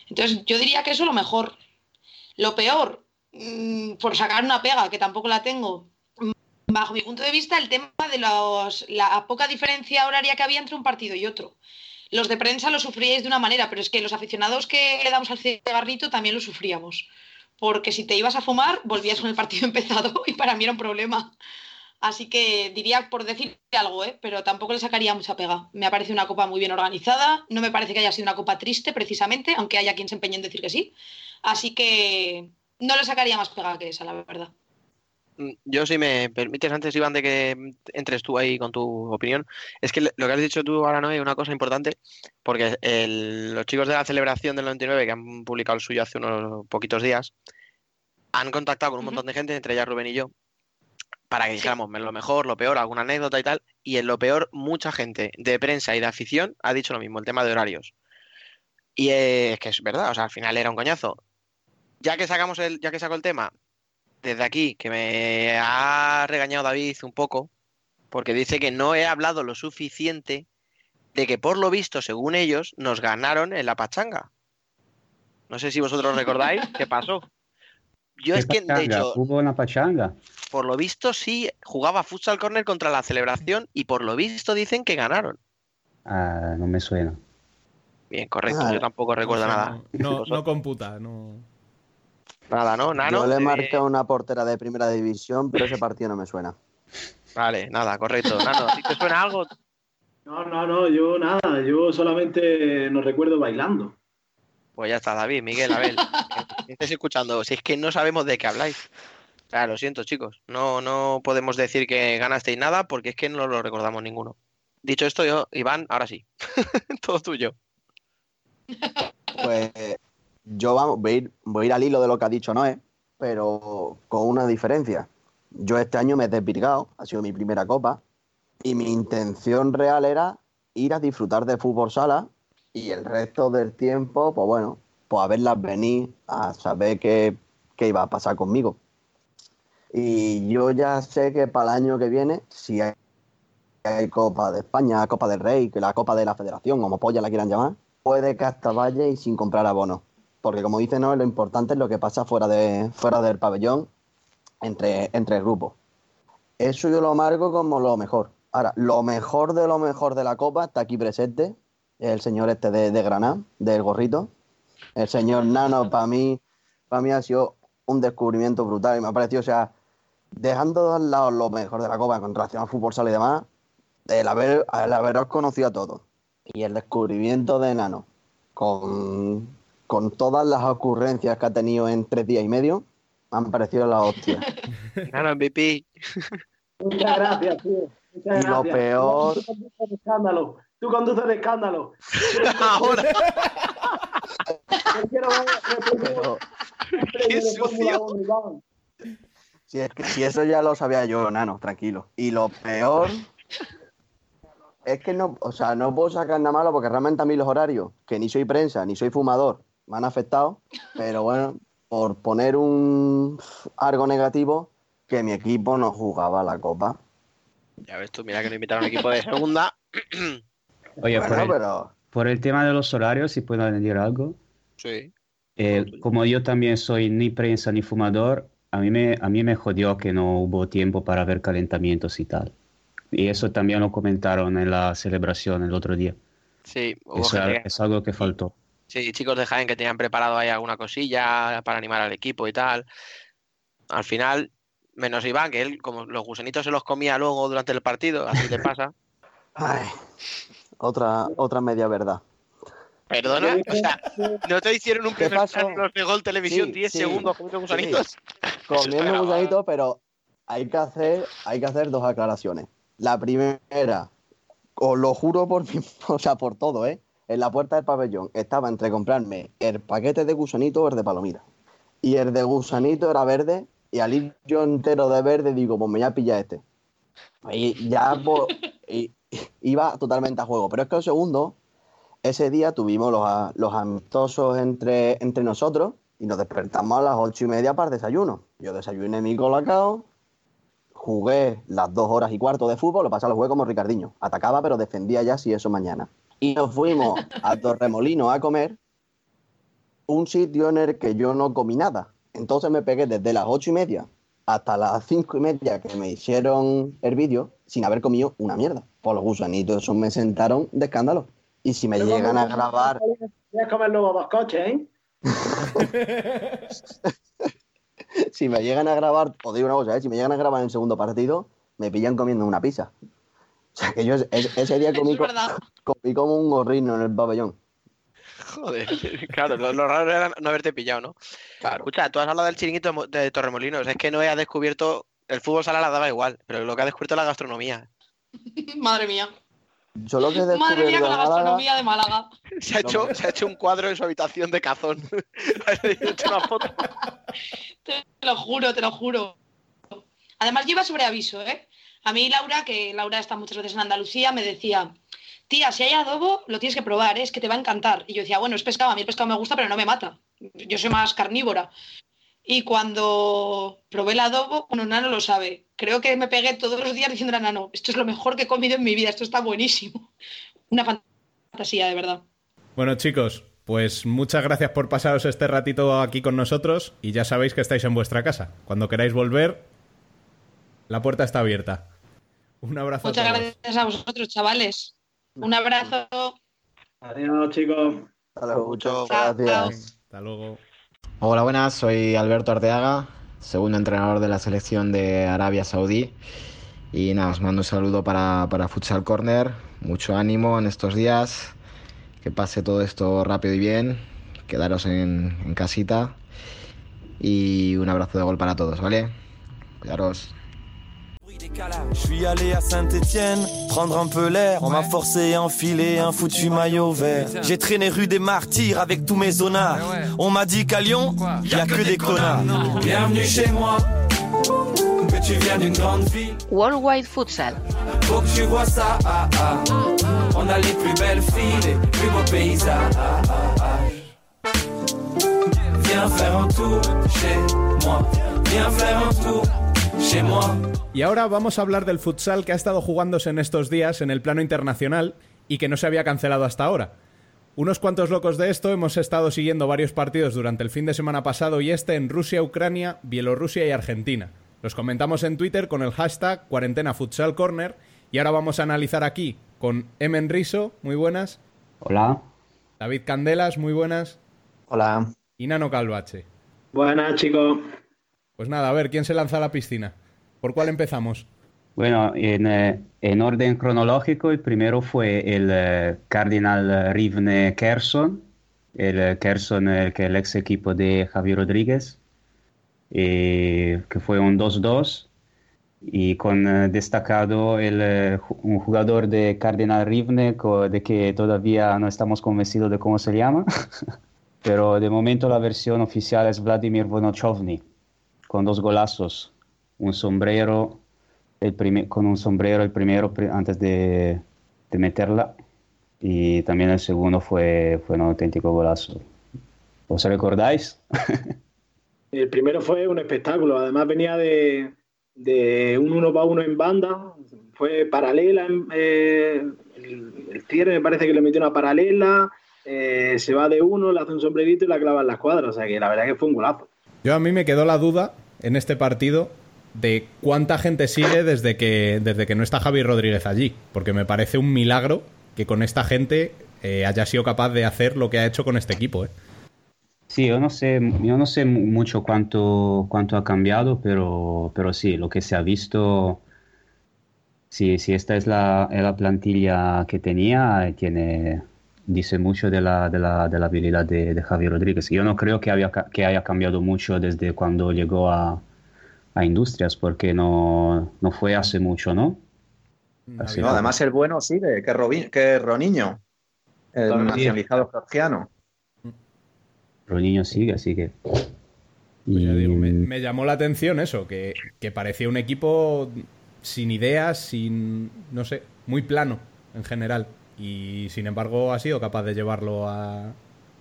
Entonces, yo diría que eso es lo mejor. Lo peor, mm, por sacar una pega, que tampoco la tengo, bajo mi punto de vista, el tema de los- la poca diferencia horaria que había entre un partido y otro. Los de prensa lo sufríais de una manera, pero es que los aficionados que le damos al cigarrito también lo sufríamos. Porque si te ibas a fumar, volvías con el partido empezado y para mí era un problema. Así que diría por decir algo, ¿eh? pero tampoco le sacaría mucha pega. Me parece una copa muy bien organizada. No me parece que haya sido una copa triste, precisamente, aunque haya quien se empeñe en decir que sí. Así que no le sacaría más pega que esa, la verdad. Mm, Yo, si me permites, antes, Iván, de que entres tú ahí con tu opinión, es que lo que has dicho tú ahora, no es una cosa importante, porque el- los chicos de la celebración del 99, que han publicado el suyo hace unos poquitos días, han contactado con un montón de gente, entre ellas Rubén y yo, para que dijéramos lo mejor, lo peor, alguna anécdota y tal, y en lo peor, mucha gente de prensa y de afición ha dicho lo mismo, el tema de horarios. Y es que es verdad, o sea, al final era un coñazo. Ya que sacamos el, ya que saco el tema, desde aquí, que me ha regañado David un poco, porque dice que no he hablado lo suficiente de que por lo visto, según ellos, nos ganaron en la pachanga. No sé si vosotros recordáis qué pasó. Yo ¿Qué es que, de pachanga? hecho, ¿Hubo una pachanga? por lo visto sí jugaba futsal corner contra la celebración y por lo visto dicen que ganaron. Ah, no me suena. Bien, correcto, Ah, yo tampoco recuerdo O sea, nada. No, no computa, no. Nada, ¿no? Nano, Yo le eh, marqué a una portera de primera división, pero ese partido no me suena. Vale, nada, correcto. Nano, ¿a ti te suena algo? No, no, no, yo nada, yo solamente nos recuerdo bailando. Pues ya está, David, Miguel, Abel. que estáis escuchando, si es que no sabemos de qué habláis. O sea, lo siento, chicos. No, no podemos decir que ganasteis nada porque es que no lo recordamos ninguno. Dicho esto, yo, Iván, ahora sí. Todo tuyo. Pues yo vamos, voy a, ir, voy a ir al hilo de lo que ha dicho Noé, pero con una diferencia. Yo este año me he desvirgado, ha sido mi primera copa, y mi intención real era ir a disfrutar de fútbol sala y el resto del tiempo, pues bueno, pues a verlas venir, a saber qué, qué iba a pasar conmigo. Y yo ya sé que para el año que viene, si hay, Copa de España, Copa del Rey, que la Copa de la Federación, como polla la quieran llamar, puede que hasta vaya y sin comprar abonos. Porque como dice no, lo importante es lo que pasa fuera, de, fuera del pabellón entre, entre grupos. Eso yo lo marco como lo mejor. Ahora, lo mejor de lo mejor de la Copa está aquí presente, el señor este de, de Granada, del gorrito. El señor Nano, para mí, para mí ha sido un descubrimiento brutal y me ha parecido, o sea, dejando al lado lo mejor de la Copa con relación al fútbol sala y demás, el, haber, el haberos conocido a todos y el descubrimiento de Nano con, con todas las ocurrencias que ha tenido en tres días y medio, me han parecido la hostia. Nano MVP. Muchas gracias, tío. Muchas Y lo gracias. peor- Tú conduces de escándalo. Tú conduces de escándalo. Ahora. Iván. Si es que si eso ya lo sabía yo, Nano, tranquilo. Y lo peor es que no, o sea, no puedo sacar nada malo porque realmente a mí los horarios, que ni soy prensa, ni soy fumador, me han afectado, pero bueno, por poner un algo negativo, que mi equipo no jugaba la copa. Ya ves tú, mira que no invitaron a un equipo de segunda. Oye, Bueno, por, el, pero- por el tema de los horarios, si puedo añadir algo. Sí. Eh, como yo también soy ni prensa ni fumador, a mí, me, a mí me jodió que no hubo tiempo para ver calentamientos y tal. Y eso también lo comentaron en la celebración el otro día. Sí, hubo Eso gente que- es algo que faltó. Sí, chicos de Jaén que tenían preparado ahí alguna cosilla para animar al equipo y tal. Al final, menos Iván, que él, como los gusanitos se los comía luego durante el partido, así le pasa. Ay, otra, otra media verdad. Perdona, o sea, ¿no te hicieron un ¿Qué primer pasó? plano de gol televisión Sí, 10 sí, segundos comiendo gusanitos? sí. Comiendo gusanito, pero hay que hacer, hay que hacer dos aclaraciones. La primera, os lo juro por mi- o sea, por todo, ¿eh? En la puerta del pabellón estaba entre comprarme el paquete de gusanito o el de palomita. Y el de gusanito era verde, y al ir yo entero de verde, digo, pues me voy a pillar este. Y ya pues, iba totalmente a juego. Pero es que el segundo, ese día tuvimos los, los amistosos entre, entre nosotros y nos despertamos a las ocho y media para el desayuno. Yo desayuné mi colacao, jugué las dos horas y cuarto de fútbol, lo pasaba lo jugué como Ricardiño. Atacaba, pero defendía ya si eso mañana. Y nos fuimos a Torremolino a comer, un sitio en el que yo no comí nada. Entonces me pegué desde las ocho y media hasta las cinco y media que me hicieron el vídeo sin haber comido una mierda. Por los gusanitos, esos me sentaron de escándalo. Y si me llegan a grabar Voy a comer luego dos coches, ¿eh? si me llegan a grabar, os digo una cosa, ¿eh? si me llegan a grabar en el segundo partido, me pillan comiendo una pizza. O sea, que yo es- ese día comí, co- comí como un gorrino en el pabellón. Joder, claro, lo, lo raro era no haberte pillado, ¿no? Escucha, tú has hablado del chiringuito de Mo- de Torremolinos, es que no ha descubierto, el fútbol sala la daba igual, pero lo que ha descubierto es la gastronomía. Madre mía. Yo lo que he Madre mía con la gastronomía de Málaga. Se ha, hecho, se ha hecho un cuadro en su habitación de cazón. Hecho una foto. Te lo juro, te lo juro. Además, yo iba sobre aviso, ¿eh? A mí, Laura, que Laura está muchas veces en Andalucía, me decía, tía, si hay adobo, lo tienes que probar, ¿eh? es que te va a encantar. Y yo decía, bueno, es pescado, a mí el pescado me gusta, pero no me mata. Yo soy más carnívora. Y cuando probé el adobo, bueno, Nano lo sabe. Creo que me pegué todos los días diciendo a Nano, esto es lo mejor que he comido en mi vida, esto está buenísimo. Una fantasía, de verdad. Bueno, chicos, pues muchas gracias por pasaros este ratito aquí con nosotros y ya sabéis que estáis en vuestra casa. Cuando queráis volver, la puerta está abierta. Un abrazo Muchas a todos. gracias a vosotros, chavales. Un abrazo. Adiós, chicos. Hasta luego, muchas gracias. Hasta luego. Hola, buenas, soy Alberto Arteaga, segundo entrenador de la selección de Arabia Saudí. Y nada, os mando un saludo para, para Futsal Corner, mucho ánimo en estos días, que pase todo esto rápido y bien, quedaros en, en casita y un abrazo de gol para todos, ¿vale? Cuidaros. Je suis allé à Saint-Étienne prendre un peu l'air. On m'a forcé à enfiler un foutu maillot vert. J'ai traîné rue des Martyrs avec tous mes zonards. On m'a dit qu'à Lyon, y a que des connards. Bienvenue chez moi, que tu viens d'une grande ville. Worldwide Futsal. Faut que tu vois ça. ah, ah. On a les plus belles filles, les plus beaux paysages. Viens faire un tour chez moi. Viens faire un tour chez moi. Y ahora vamos a hablar del futsal que ha estado jugándose en estos días en el plano internacional y que no se había cancelado hasta ahora. Unos cuantos locos de esto hemos estado siguiendo varios partidos durante el fin de semana pasado y este en Rusia, Ucrania, Bielorrusia y Argentina. Los comentamos en Twitter con el hashtag Cuarentena Futsal Corner y ahora vamos a analizar aquí con Emen Riso, muy buenas. Hola. David Candelas, muy buenas. Hola. Y Nano Calvache. Buenas, chicos. Pues nada, a ver, ¿quién se lanza a la piscina? ¿Por cuál empezamos? Bueno, en, eh, en orden cronológico, el primero fue el eh, Cardinal Rivne Kerson, el eh, Kerson, eh, que es el ex equipo de Javier Rodríguez, eh, que fue un 2-2, y con eh, destacado el, eh, un jugador de Cardinal Rivne, de que todavía no estamos convencidos de cómo se llama, pero de momento la versión oficial es Vladimir Vonochovny, con dos golazos, un sombrero el primer- con un sombrero el primero pri- antes de, de meterla y también el segundo fue, fue un auténtico golazo. ¿Os recordáis? El primero fue un espectáculo. Además venía de, de un uno para uno en banda, fue paralela, eh, el, el me parece que le metió una paralela, eh, se va de uno, le hace un sombrerito y la clava en la escuadra, o sea que la verdad que fue un golazo. Yo a mí me quedó la duda en este partido de cuánta gente sigue desde que, desde que no está Javi Rodríguez allí, porque me parece un milagro que con esta gente eh, haya sido capaz de hacer lo que ha hecho con este equipo. ¿eh? Sí, yo no sé, yo no sé mu- mucho cuánto, cuánto ha cambiado, pero, pero sí, lo que se ha visto, sí, sí, esta es la, la plantilla que tenía, tiene, dice mucho de la, de la, de la habilidad de, de Javi Rodríguez. Yo no creo que, había, que haya cambiado mucho desde cuando llegó a, a Industrias, porque no, no fue hace mucho, ¿no? No, además el bueno sigue, que, Robi- que Roniño, el nacionalizado georgiano. Ronaldinho sigue, así que... Pues ya digo, me, me llamó la atención eso, que, que parecía un equipo sin ideas, sin, no sé, muy plano en general. Y sin embargo ha sido capaz de llevarlo a,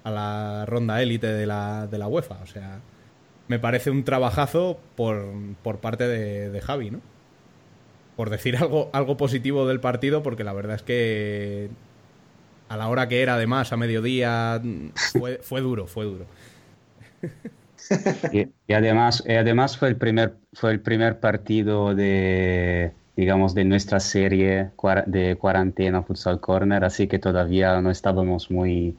a la ronda élite de la, de la UEFA. O sea, me parece un trabajazo por, por parte de, de Javi, ¿no? Por decir algo, algo positivo del partido, porque la verdad es que a la hora que era, además, a mediodía, fue, fue duro, fue duro. Y, además, y además fue el primer, fue el primer partido de, digamos, de nuestra serie de cuarentena Futsal Corner, así que todavía no estábamos muy,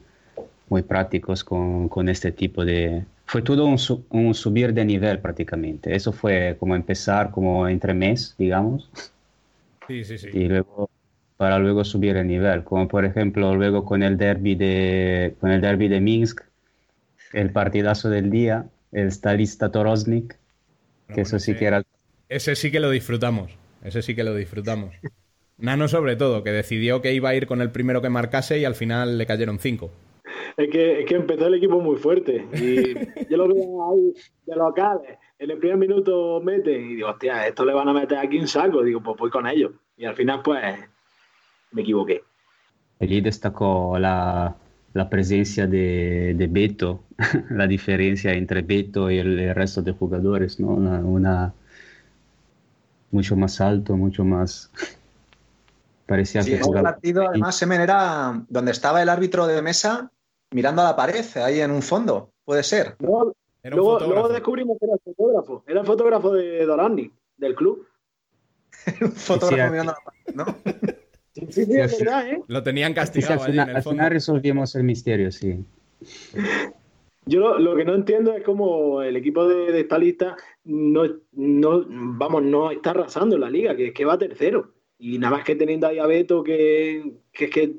muy prácticos con, con este tipo de... Fue todo un, su- un subir de nivel prácticamente. Eso fue como empezar como entre mes, digamos, Sí, sí, sí. y luego para luego subir el nivel, como por ejemplo luego con el derby de, con el derby de Minsk, el partidazo del día, el Stalista Toroznik, que eso sí que era... Ese sí que lo disfrutamos. Ese sí que lo disfrutamos. Nano sobre todo, que decidió que iba a ir con el primero que marcase y al final le cayeron cinco. Es que, es que empezó el equipo muy fuerte. Y yo lo veo ahí de locales. En el primer minuto meten y digo, hostia, esto le van a meter aquí un saco. Digo, pues voy con ellos. Y al final, pues, me equivoqué. Allí destacó la, la presencia de, de Beto, la diferencia entre Beto y el, el resto de jugadores, ¿no? Una, una- mucho más alto, mucho más... Parecía Sí, que partido, además, Semen era donde estaba el árbitro de mesa mirando a la pared, ahí en un fondo, puede ser. Luego, luego, descubrimos que era el fotógrafo. Era el fotógrafo de Dorani, del club. un fotógrafo Sí, mirando a la pared, ¿no? Sí, sí, sí, es verdad, ¿eh? Lo tenían Sí, sí, castigado al allí en final, el al final resolvimos el misterio, sí. Yo lo, lo que no entiendo es cómo el equipo de, de esta lista no, no, vamos, no está arrasando en la liga, que es que va tercero. Y nada más que teniendo ahí a Beto, que, que es que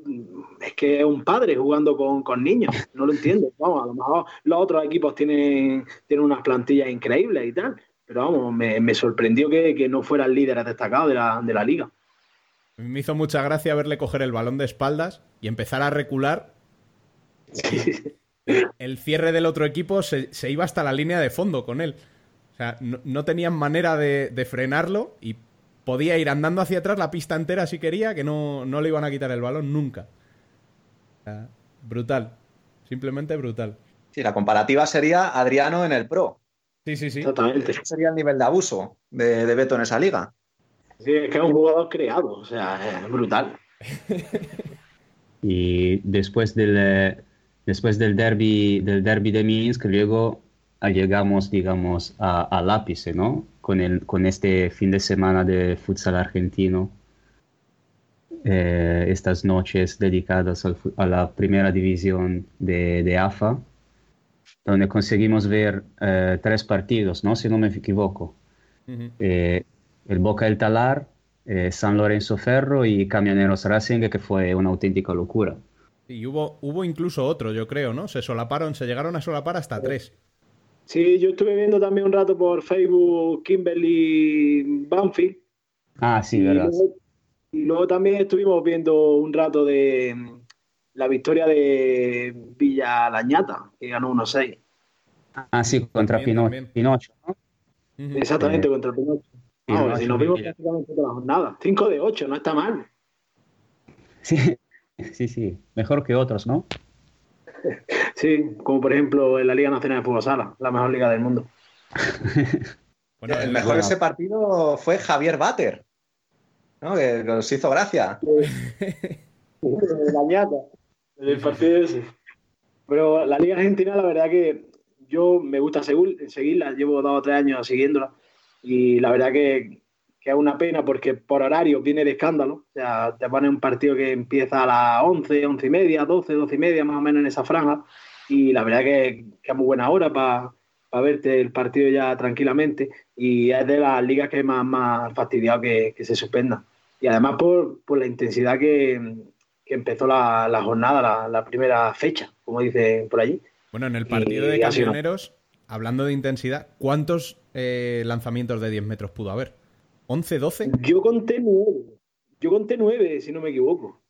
es que es un padre jugando con, con niños. No lo entiendo. Vamos, a lo mejor los otros equipos tienen, tienen unas plantillas increíbles y tal. Pero vamos, me, me sorprendió que, que no fuera el líder destacado de la, de la liga. Me hizo mucha gracia verle coger el balón de espaldas y empezar a recular. El cierre del otro equipo se, se iba hasta la línea de fondo con él. O sea, no, no tenían manera de, de frenarlo y podía ir andando hacia atrás la pista entera si quería, que no, no le iban a quitar el balón nunca. O sea, brutal. Simplemente brutal. Sí, la comparativa sería Adriano en el Pro. Sí, sí, sí. Totalmente. Ese sería el nivel de abuso de, de Beto en esa liga. Sí, es que es un jugador creado, o sea, es brutal. Y después del, eh, después del derby, del derby de Minsk, luego llegamos, digamos, a- al ápice, ¿no? Con, el, con este fin de semana de futsal argentino. Eh, estas noches dedicadas al a la primera división de, de AFA, donde conseguimos ver eh, tres partidos, ¿no? Si no me equivoco. Eh, el Boca del Talar, San Lorenzo Ferro y Camioneros Racing, que fue una auténtica locura. Y hubo, hubo incluso otro, yo creo, ¿no? Se solaparon, se llegaron a solapar hasta tres. Sí, yo estuve viendo también un rato por Facebook Kimberly Banfield. Ah, sí, y, verdad. luego, y luego también estuvimos viendo un rato de mm, la victoria de Villa Lañata, que ganó 1-6. Ah, sí, contra También, Pino- también. Pinocho, ¿no? Exactamente, Eh, contra Pinocho. no, si sí, nos vimos prácticamente toda la jornada. 5 de 8, no está mal. Sí, sí, sí, mejor que otros, ¿no? Sí, como por ejemplo en la Liga Nacional de Fútbol Sala, la mejor liga del mundo. el mejor de ese partido fue Javier Bater, ¿no? que nos hizo gracia. la ñata, el partido ese. Pero la Liga Argentina, la verdad que yo me gusta segui- seguirla, llevo dos o tres años siguiéndola y la verdad que, que es una pena porque por horario viene de escándalo. O sea, te ponen un partido que empieza a las 11, 11 y media, 12, 12 y media, más o menos en esa franja y la verdad que, que es muy buena hora para verte el partido ya tranquilamente y es de las ligas que más, más fastidiado que, que se suspenda. Y además por, por la intensidad que, que empezó la, la jornada, la, la primera fecha, como dicen por allí. Bueno, en el partido Y de camioneros, hablando de intensidad, ¿cuántos eh, lanzamientos de 10 metros pudo haber? ¿11, 12? Yo conté nueve. Yo conté nueve, si no me equivoco.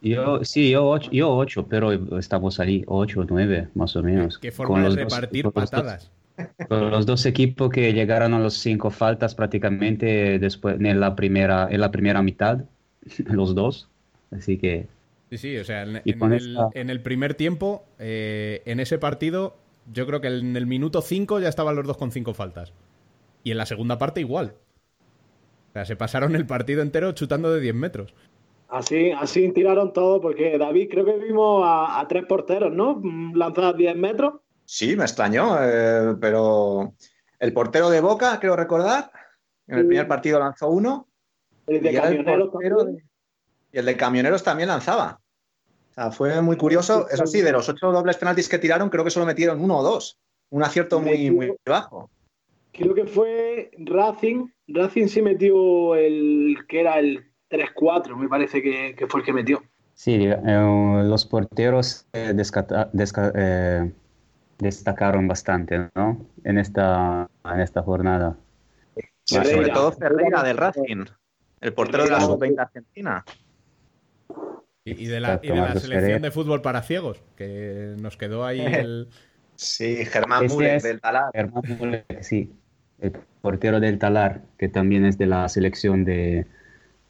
Yo, sí, yo ocho, yo ocho, pero estamos ahí, ocho, nueve, más o menos. Qué forma de los repartir con los dos- patadas. con los dos equipos que llegaron a los cinco faltas prácticamente después en la primera, en la primera mitad, los dos. Así que Sí, sí, o sea, en, en con el, esta- en el primer tiempo, eh, en ese partido, yo creo que en el minuto 5 ya estaban los dos con cinco faltas. Y en la segunda parte igual. O sea, se pasaron el partido entero chutando de 10 metros. Así, así tiraron todo, porque David, creo que vimos a, a tres porteros, ¿no? Lanzadas 10 metros. Sí, me extrañó, eh, pero el portero de Boca, creo recordar, en el Sí. primer partido lanzó uno. El de y era el camioneros portero también. Y el de camioneros también lanzaba. O sea, fue muy curioso. Eso sí, de los ocho dobles penaltis que tiraron, creo que solo metieron uno o dos. Un acierto muy, muy bajo. Creo que fue Racing. Racing sí metió el que era el 3-4, me parece que, que fue el que metió. sí, eh, los porteros eh, descata- desca- eh, destacaron bastante, ¿no? En esta, en esta jornada. Sí, sobre todo Ferreira del Racing, el portero de la sub-20 argentina. Y, y de la, y de Exacto, la Marcos selección de fútbol para ciegos, que nos quedó ahí el... Sí, Germán Müller del Talar. Germán Müller, sí, el portero del Talar, que también es de la selección de,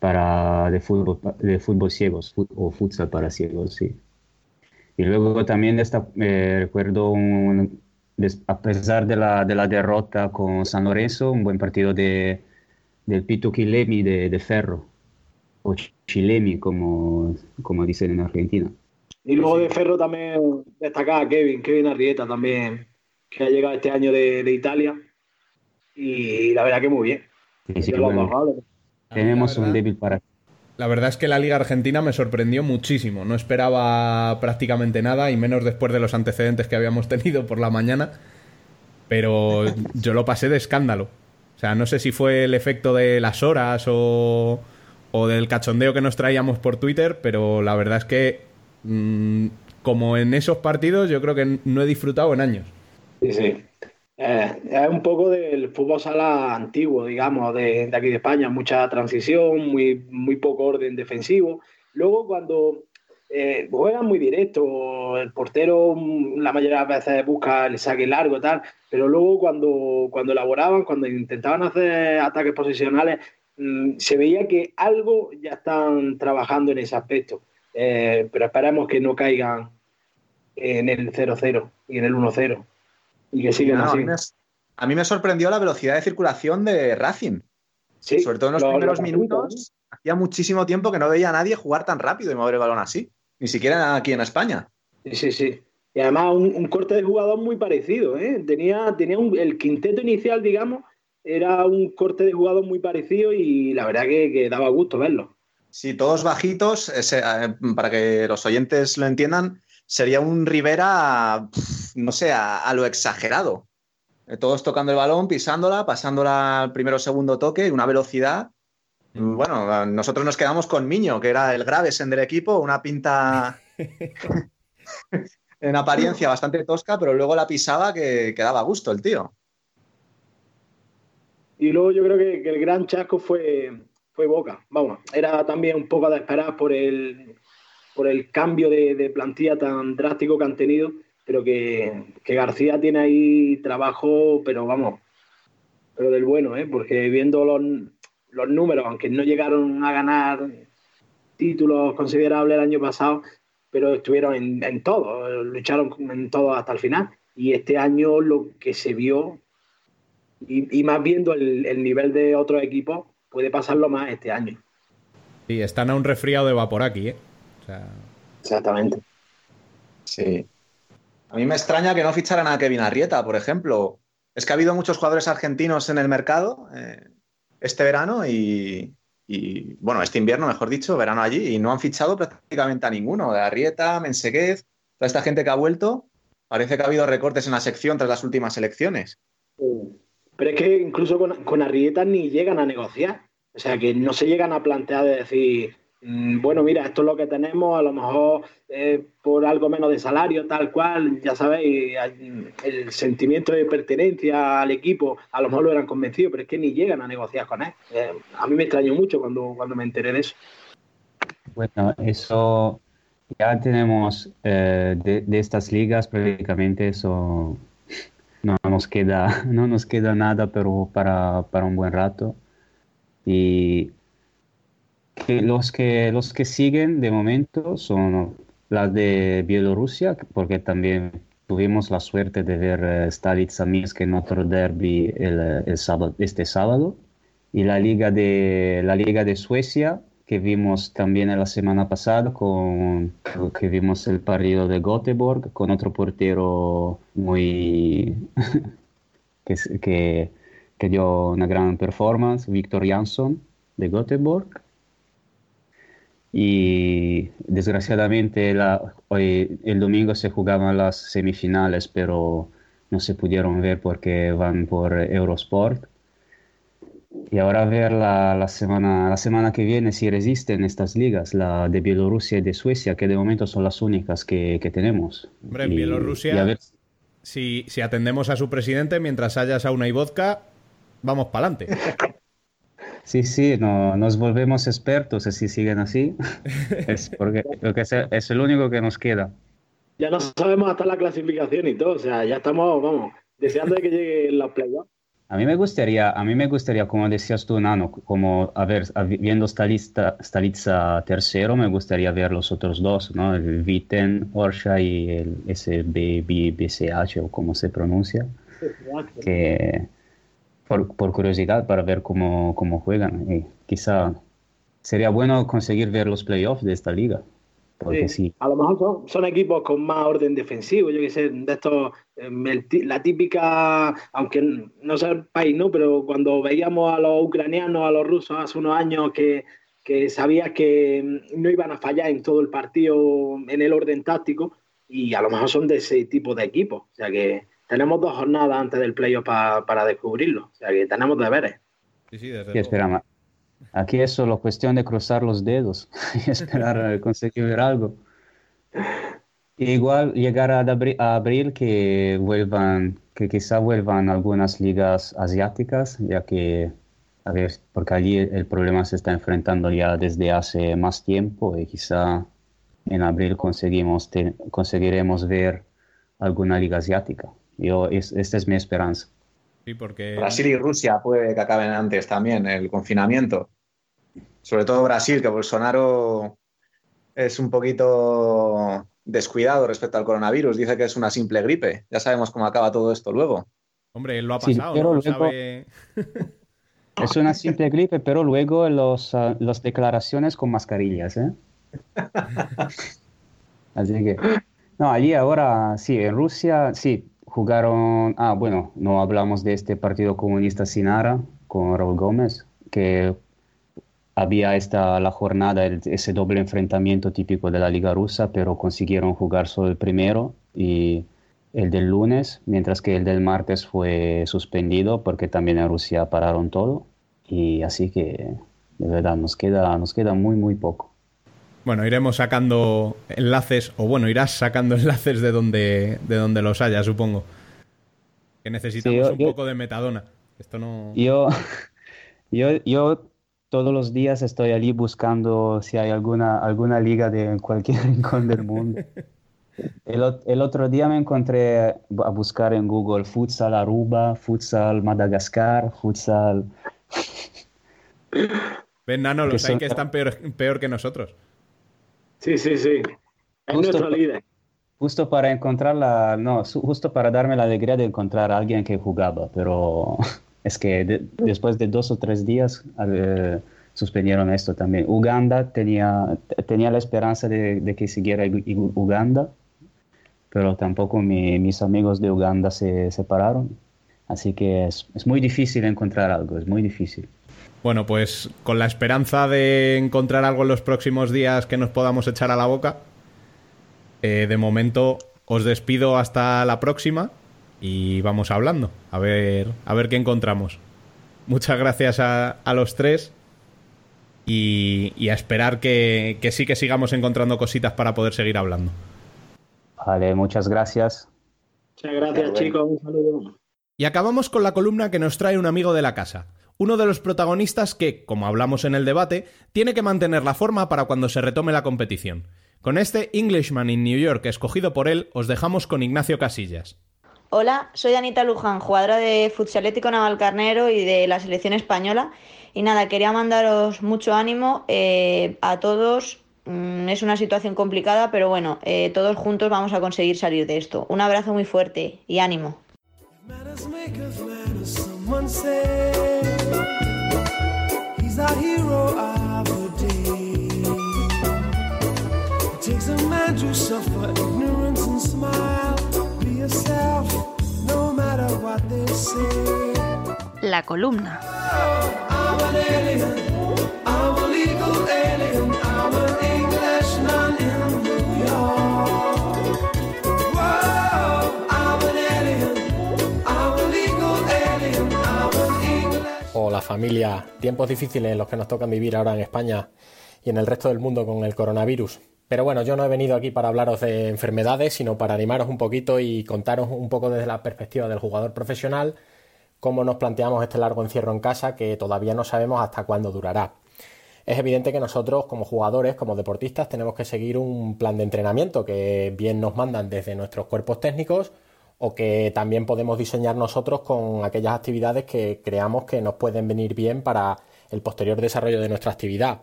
para, de, fútbol, de fútbol ciegos, fut- o futsal para ciegos, sí. Y luego también eh, recuerdo, un- a pesar de la, de la derrota con San Lorenzo, un buen partido de, del Pito Chilemi de, de Ferro, o Chilemi, como, como dicen en Argentina. Y luego de Ferro también destacaba a Kevin, Kevin Arrieta también, que ha llegado este año de, de Italia. Y la verdad que muy bien. Sí, sí, bueno, tenemos un débil para La verdad es que la Liga Argentina me sorprendió muchísimo. No esperaba prácticamente nada, y menos después de los antecedentes que habíamos tenido por la mañana. Pero yo lo pasé de escándalo. O sea, no sé si fue el efecto de las horas o, o del cachondeo que nos traíamos por Twitter, pero la verdad es que, mm, como en esos partidos, yo creo que no he disfrutado en años. Sí, sí. Eh, es un poco del fútbol sala antiguo, digamos, de, aquí de España. Mucha transición, muy, muy poco orden defensivo. Luego, cuando eh, juegan muy directo, el portero mm, la mayoría de las veces busca el saque largo y tal, pero luego cuando, cuando elaboraban, cuando intentaban hacer ataques posicionales, mm, se veía que algo ya están trabajando en ese aspecto. Eh, pero esperemos que no caigan en el 0-0 y en el 1-0 y que sigan No, a, mí me, a mí me sorprendió la velocidad de circulación de Racing. Sobre todo en los lo- primeros lo minutos. Hacía muchísimo tiempo que no veía a nadie jugar tan rápido y mover el balón así. Ni siquiera aquí en España. Sí, sí, sí. Y además un, un corte de jugador muy parecido, ¿eh? Tenía, tenía un- el quinteto inicial, digamos, era un corte de jugador muy parecido y la verdad que, que daba gusto verlo. Sí, todos bajitos, ese, eh, para que los oyentes lo entiendan, sería un Rivera, no sé, a, a lo exagerado. Eh, Todos tocando el balón, pisándola, pasándola al primero o segundo toque, una velocidad. Bueno, nosotros nos quedamos con Miño, que era el Gravesen del equipo, una pinta en apariencia bastante tosca, pero luego la pisaba que, que daba gusto el tío. Y luego yo creo que, que el gran chasco fue, fue Boca. Vamos, era también un poco de esperar por el, por el cambio de, plantilla tan drástico que han tenido, pero que, García tiene ahí trabajo, pero vamos, pero del bueno, ¿eh? porque viendo los, números, aunque no llegaron a ganar títulos considerables el año pasado, pero estuvieron en, en todo, lucharon en todo hasta el final. Y este año lo que se vio Y, y más viendo el, el nivel de otros equipos, puede pasarlo más este año. Sí, están a un resfriado de vapor aquí, ¿eh? O sea, Exactamente. Sí. A mí me extraña que no ficharan a Kevin Arrieta, por ejemplo. Es que ha habido muchos jugadores argentinos en el mercado eh, este verano y, y, bueno, este invierno, mejor dicho, verano allí, y no han fichado prácticamente a ninguno. De Arrieta, Menseguez, toda esta gente que ha vuelto, parece que ha habido recortes en la sección tras las últimas elecciones. Pero es que incluso con, con Arrieta ni llegan a negociar. O sea, que no se llegan a plantear de decir, bueno, mira, esto es lo que tenemos, a lo mejor por algo menos de salario, tal cual, ya sabéis, hay- el sentimiento de pertenencia al equipo, a lo mejor lo eran convencidos, pero es que ni llegan a negociar con él. Eh, a mí me extrañó mucho cuando, cuando me enteré de eso. Bueno, eso ya tenemos eh, de, de estas ligas prácticamente eso no nos queda, no nos queda nada pero para, para un buen rato. Y que los que los que siguen de momento son las de Bielorrusia, porque también tuvimos la suerte de ver eh, Stalitsa Minsk en otro derby el, el sábado, este sábado. Y la liga de la liga de Suecia que vimos también la semana pasada con que vimos el partido de Göteborg con otro portero muy que, que, que dio una gran performance, Victor Jansson de Göteborg. Y desgraciadamente la- hoy, el domingo se jugaban las semifinales, pero no se pudieron ver porque van por Eurosport. Y ahora ver la, la semana, la semana que viene si resisten estas ligas, la de Bielorrusia y de Suecia, que de momento son las únicas que, que tenemos. hombre, en Bielorrusia, y a ver- si, si atendemos a su presidente mientras haya sauna y vodka, vamos para adelante. Sí, sí, no, nos volvemos expertos si siguen así. Es porque es, es el único que nos queda. Ya no sabemos hasta la clasificación y todo, o sea, ya estamos, vamos, deseando de que lleguen los playoffs. A mí me gustaría, a mí me gustaría, como decías tú, Nano, como, a ver, viendo Stalitsa, Stalitsa tercero, me gustaría ver los otros dos, ¿no? El Viten, Orsha y el SBBCH, o como se pronuncia, que por, por curiosidad, para ver cómo, cómo juegan. Y quizá sería bueno conseguir ver los playoffs de esta liga, porque Sí, sí. A lo mejor son, son equipos con más orden defensivo, yo que sé, de estos, eh, el la típica, aunque no sea el país, ¿no? Pero cuando veíamos a los ucranianos, a los rusos hace unos años que, que sabías que mm, no iban a fallar en todo el partido en el orden táctico, y a lo mejor son de ese tipo de equipos. O sea que tenemos dos jornadas antes del playoff pa- para descubrirlo. O sea que tenemos deberes. Sí, sí, desde ma- aquí es solo cuestión de cruzar los dedos y esperar conseguir ver algo. Igual llegar a abri- a abril que vuelvan, que quizá vuelvan algunas ligas asiáticas, ya que, a ver, porque allí el problema se está enfrentando ya desde hace más tiempo y quizá en abril conseguimos conseguiremos ver alguna liga asiática. Yo, es, esta es mi esperanza. Sí, porque... Brasil y Rusia puede que acaben antes también el confinamiento. Sobre todo Brasil, que Bolsonaro es un poquito descuidado respecto al coronavirus. Dice que es una simple gripe. Ya sabemos cómo acaba todo esto luego. Hombre, él lo ha Sí, pasado, pero ¿no? luego- Sabe- Es una simple gripe, pero luego los, ah, las declaraciones con mascarillas, ¿eh? Así que, no, allí ahora, sí, en Rusia, sí, jugaron, ah, bueno, no hablamos de este Partido Comunista Sinara con Raúl Gómez, que había esta, la jornada, el- ese doble enfrentamiento típico de la Liga Rusa, pero consiguieron jugar solo el primero y el del lunes, mientras que el del martes fue suspendido porque también en Rusia pararon todo. Y así que, de verdad, nos queda, nos queda muy, muy poco. Bueno, iremos sacando enlaces, o bueno, irás sacando enlaces de donde, de donde los haya, supongo. Que necesitamos Sí, yo- un yo- poco de metadona. Esto no... Yo, yo, yo todos los días estoy allí buscando si hay alguna, alguna liga de cualquier rincón del mundo. El, ot- el otro día me encontré a buscar en Google futsal Aruba, futsal Madagascar, futsal... Ven, Nano, que los hay son- que están peor, peor que nosotros. Sí, sí, sí. Es Justo nuestro pa- líder. Justo para encontrar la, no, justo para darme la alegría de encontrar a alguien que jugaba, pero Es que de- después de dos o tres días eh, suspendieron esto también. Uganda tenía, tenía la esperanza de, de que siguiera Gu- Gu- Uganda, pero tampoco mi- mis amigos de Uganda se separaron. Así que es, es muy difícil encontrar algo, es muy difícil. Bueno, pues con la esperanza de encontrar algo en los próximos días que nos podamos echar a la boca, eh, de momento os despido hasta la próxima y vamos hablando, a ver, a ver qué encontramos. Muchas gracias a, a los tres y, y a esperar que, que sí que sigamos encontrando cositas para poder seguir hablando. Vale, muchas gracias. Muchas gracias, chicos. Un saludo. Y acabamos con la columna que nos trae un amigo de la casa, uno de los protagonistas que, como hablamos en el debate, tiene que mantener la forma para cuando se retome la competición. Con este Englishman in New York escogido por él, os dejamos con Ignacio Casillas. Hola, soy Anita Luján, jugadora de Futsalético Navalcarnero y de la selección española. Y nada, quería mandaros mucho ánimo eh, a todos. Mm, es una situación complicada, pero bueno, eh, todos juntos vamos a conseguir salir de esto. Un abrazo muy fuerte y ánimo. Manners make of manners, someone said. He's our hero of the day. It takes a man to suffer ignorance and smile. Be yourself, no matter what they say. La columna. I'm familia, tiempos difíciles en los que nos tocan vivir ahora en España y en el resto del mundo con el coronavirus. Pero bueno, yo no he venido aquí para hablaros de enfermedades, sino para animaros un poquito y contaros un poco desde la perspectiva del jugador profesional cómo nos planteamos este largo encierro en casa que todavía no sabemos hasta cuándo durará. Es evidente que nosotros como jugadores, como deportistas, tenemos que seguir un plan de entrenamiento que bien nos mandan desde nuestros cuerpos técnicos o que también podemos diseñar nosotros con aquellas actividades que creamos que nos pueden venir bien para el posterior desarrollo de nuestra actividad.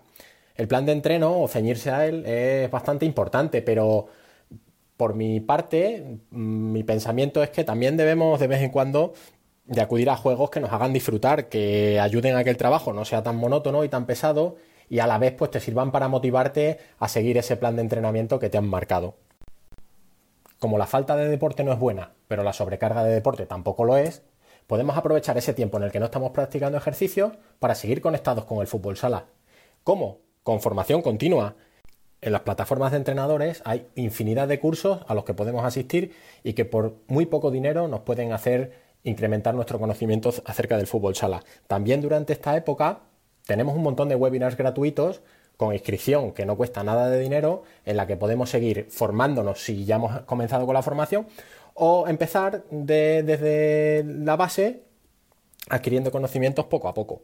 El plan de entreno o ceñirse a él es bastante importante, pero por mi parte, mm, mi pensamiento es que también debemos de vez en cuando de acudir a juegos que nos hagan disfrutar, que ayuden a que el trabajo no sea tan monótono y tan pesado y a la vez pues te sirvan para motivarte a seguir ese plan de entrenamiento que te han marcado. Como la falta de deporte no es buena, pero la sobrecarga de deporte tampoco lo es, podemos aprovechar ese tiempo en el que no estamos practicando ejercicios para seguir conectados con el fútbol sala. ¿Cómo? Con formación continua. En las plataformas de entrenadores hay infinidad de cursos a los que podemos asistir y que por muy poco dinero nos pueden hacer incrementar nuestro conocimiento acerca del fútbol sala. También durante esta época tenemos un montón de webinars gratuitos con inscripción que no cuesta nada de dinero, en la que podemos seguir formándonos si ya hemos comenzado con la formación, o empezar de- desde la base adquiriendo conocimientos poco a poco.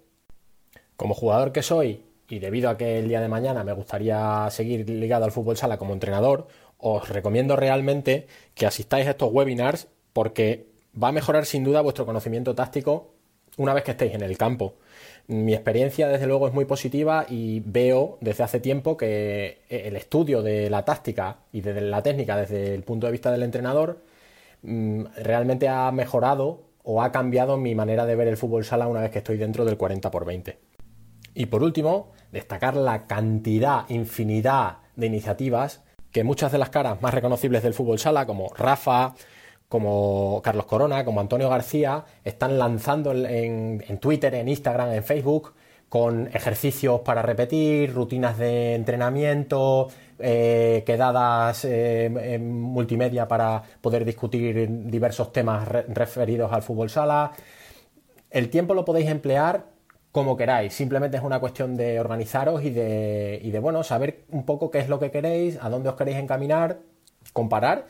Como jugador que soy, y debido a que el día de mañana me gustaría seguir ligado al fútbol sala como entrenador, os recomiendo realmente que asistáis a estos webinars porque va a mejorar sin duda vuestro conocimiento táctico una vez que estéis en el campo. Mi experiencia desde luego es muy positiva y veo desde hace tiempo que el estudio de la táctica y de la técnica desde el punto de vista del entrenador mm, realmente ha mejorado o ha cambiado mi manera de ver el fútbol sala una vez que estoy dentro del 40 por 20. Y por último, destacar la cantidad, infinidad de iniciativas que muchas de las caras más reconocibles del fútbol sala, como Rafa, como Carlos Corona, como Antonio García, están lanzando en, Twitter, en Instagram, en Facebook, con ejercicios para repetir, rutinas de entrenamiento, eh, quedadas eh, en multimedia para poder discutir diversos temas re- referidos al fútbol sala. El tiempo lo podéis emplear como queráis, simplemente es una cuestión de organizaros y de, y de bueno, saber un poco qué es lo que queréis, a dónde os queréis encaminar, comparar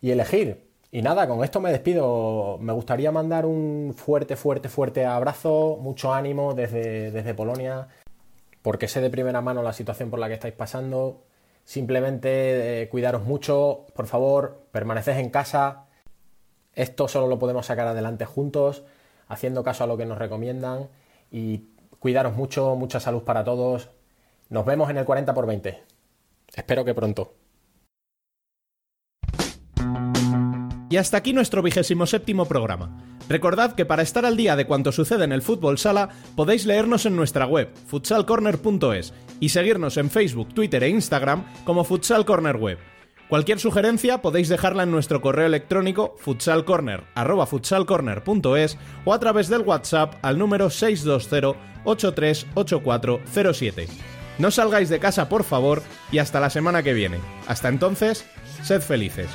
y elegir. Y nada, con esto me despido. Me gustaría mandar un fuerte, fuerte, fuerte abrazo, mucho ánimo desde, desde Polonia, porque sé de primera mano la situación por la que estáis pasando. Simplemente eh, cuidaros mucho, por favor, permaneced en casa. Esto solo lo podemos sacar adelante juntos, haciendo caso a lo que nos recomiendan y cuidaros mucho, mucha salud para todos. Nos vemos en el 40 por 20. Espero que pronto. Y hasta aquí nuestro vigésimo séptimo programa. Recordad que para estar al día de cuanto sucede en el fútbol sala podéis leernos en nuestra web, futsalcorner.es, y seguirnos en Facebook, Twitter e Instagram como Futsal Corner Web. Cualquier sugerencia podéis dejarla en nuestro correo electrónico futsalcorner@futsalcorner.es o a través del WhatsApp al número 620-838407. No salgáis de casa, por favor, y hasta la semana que viene. Hasta entonces, sed felices.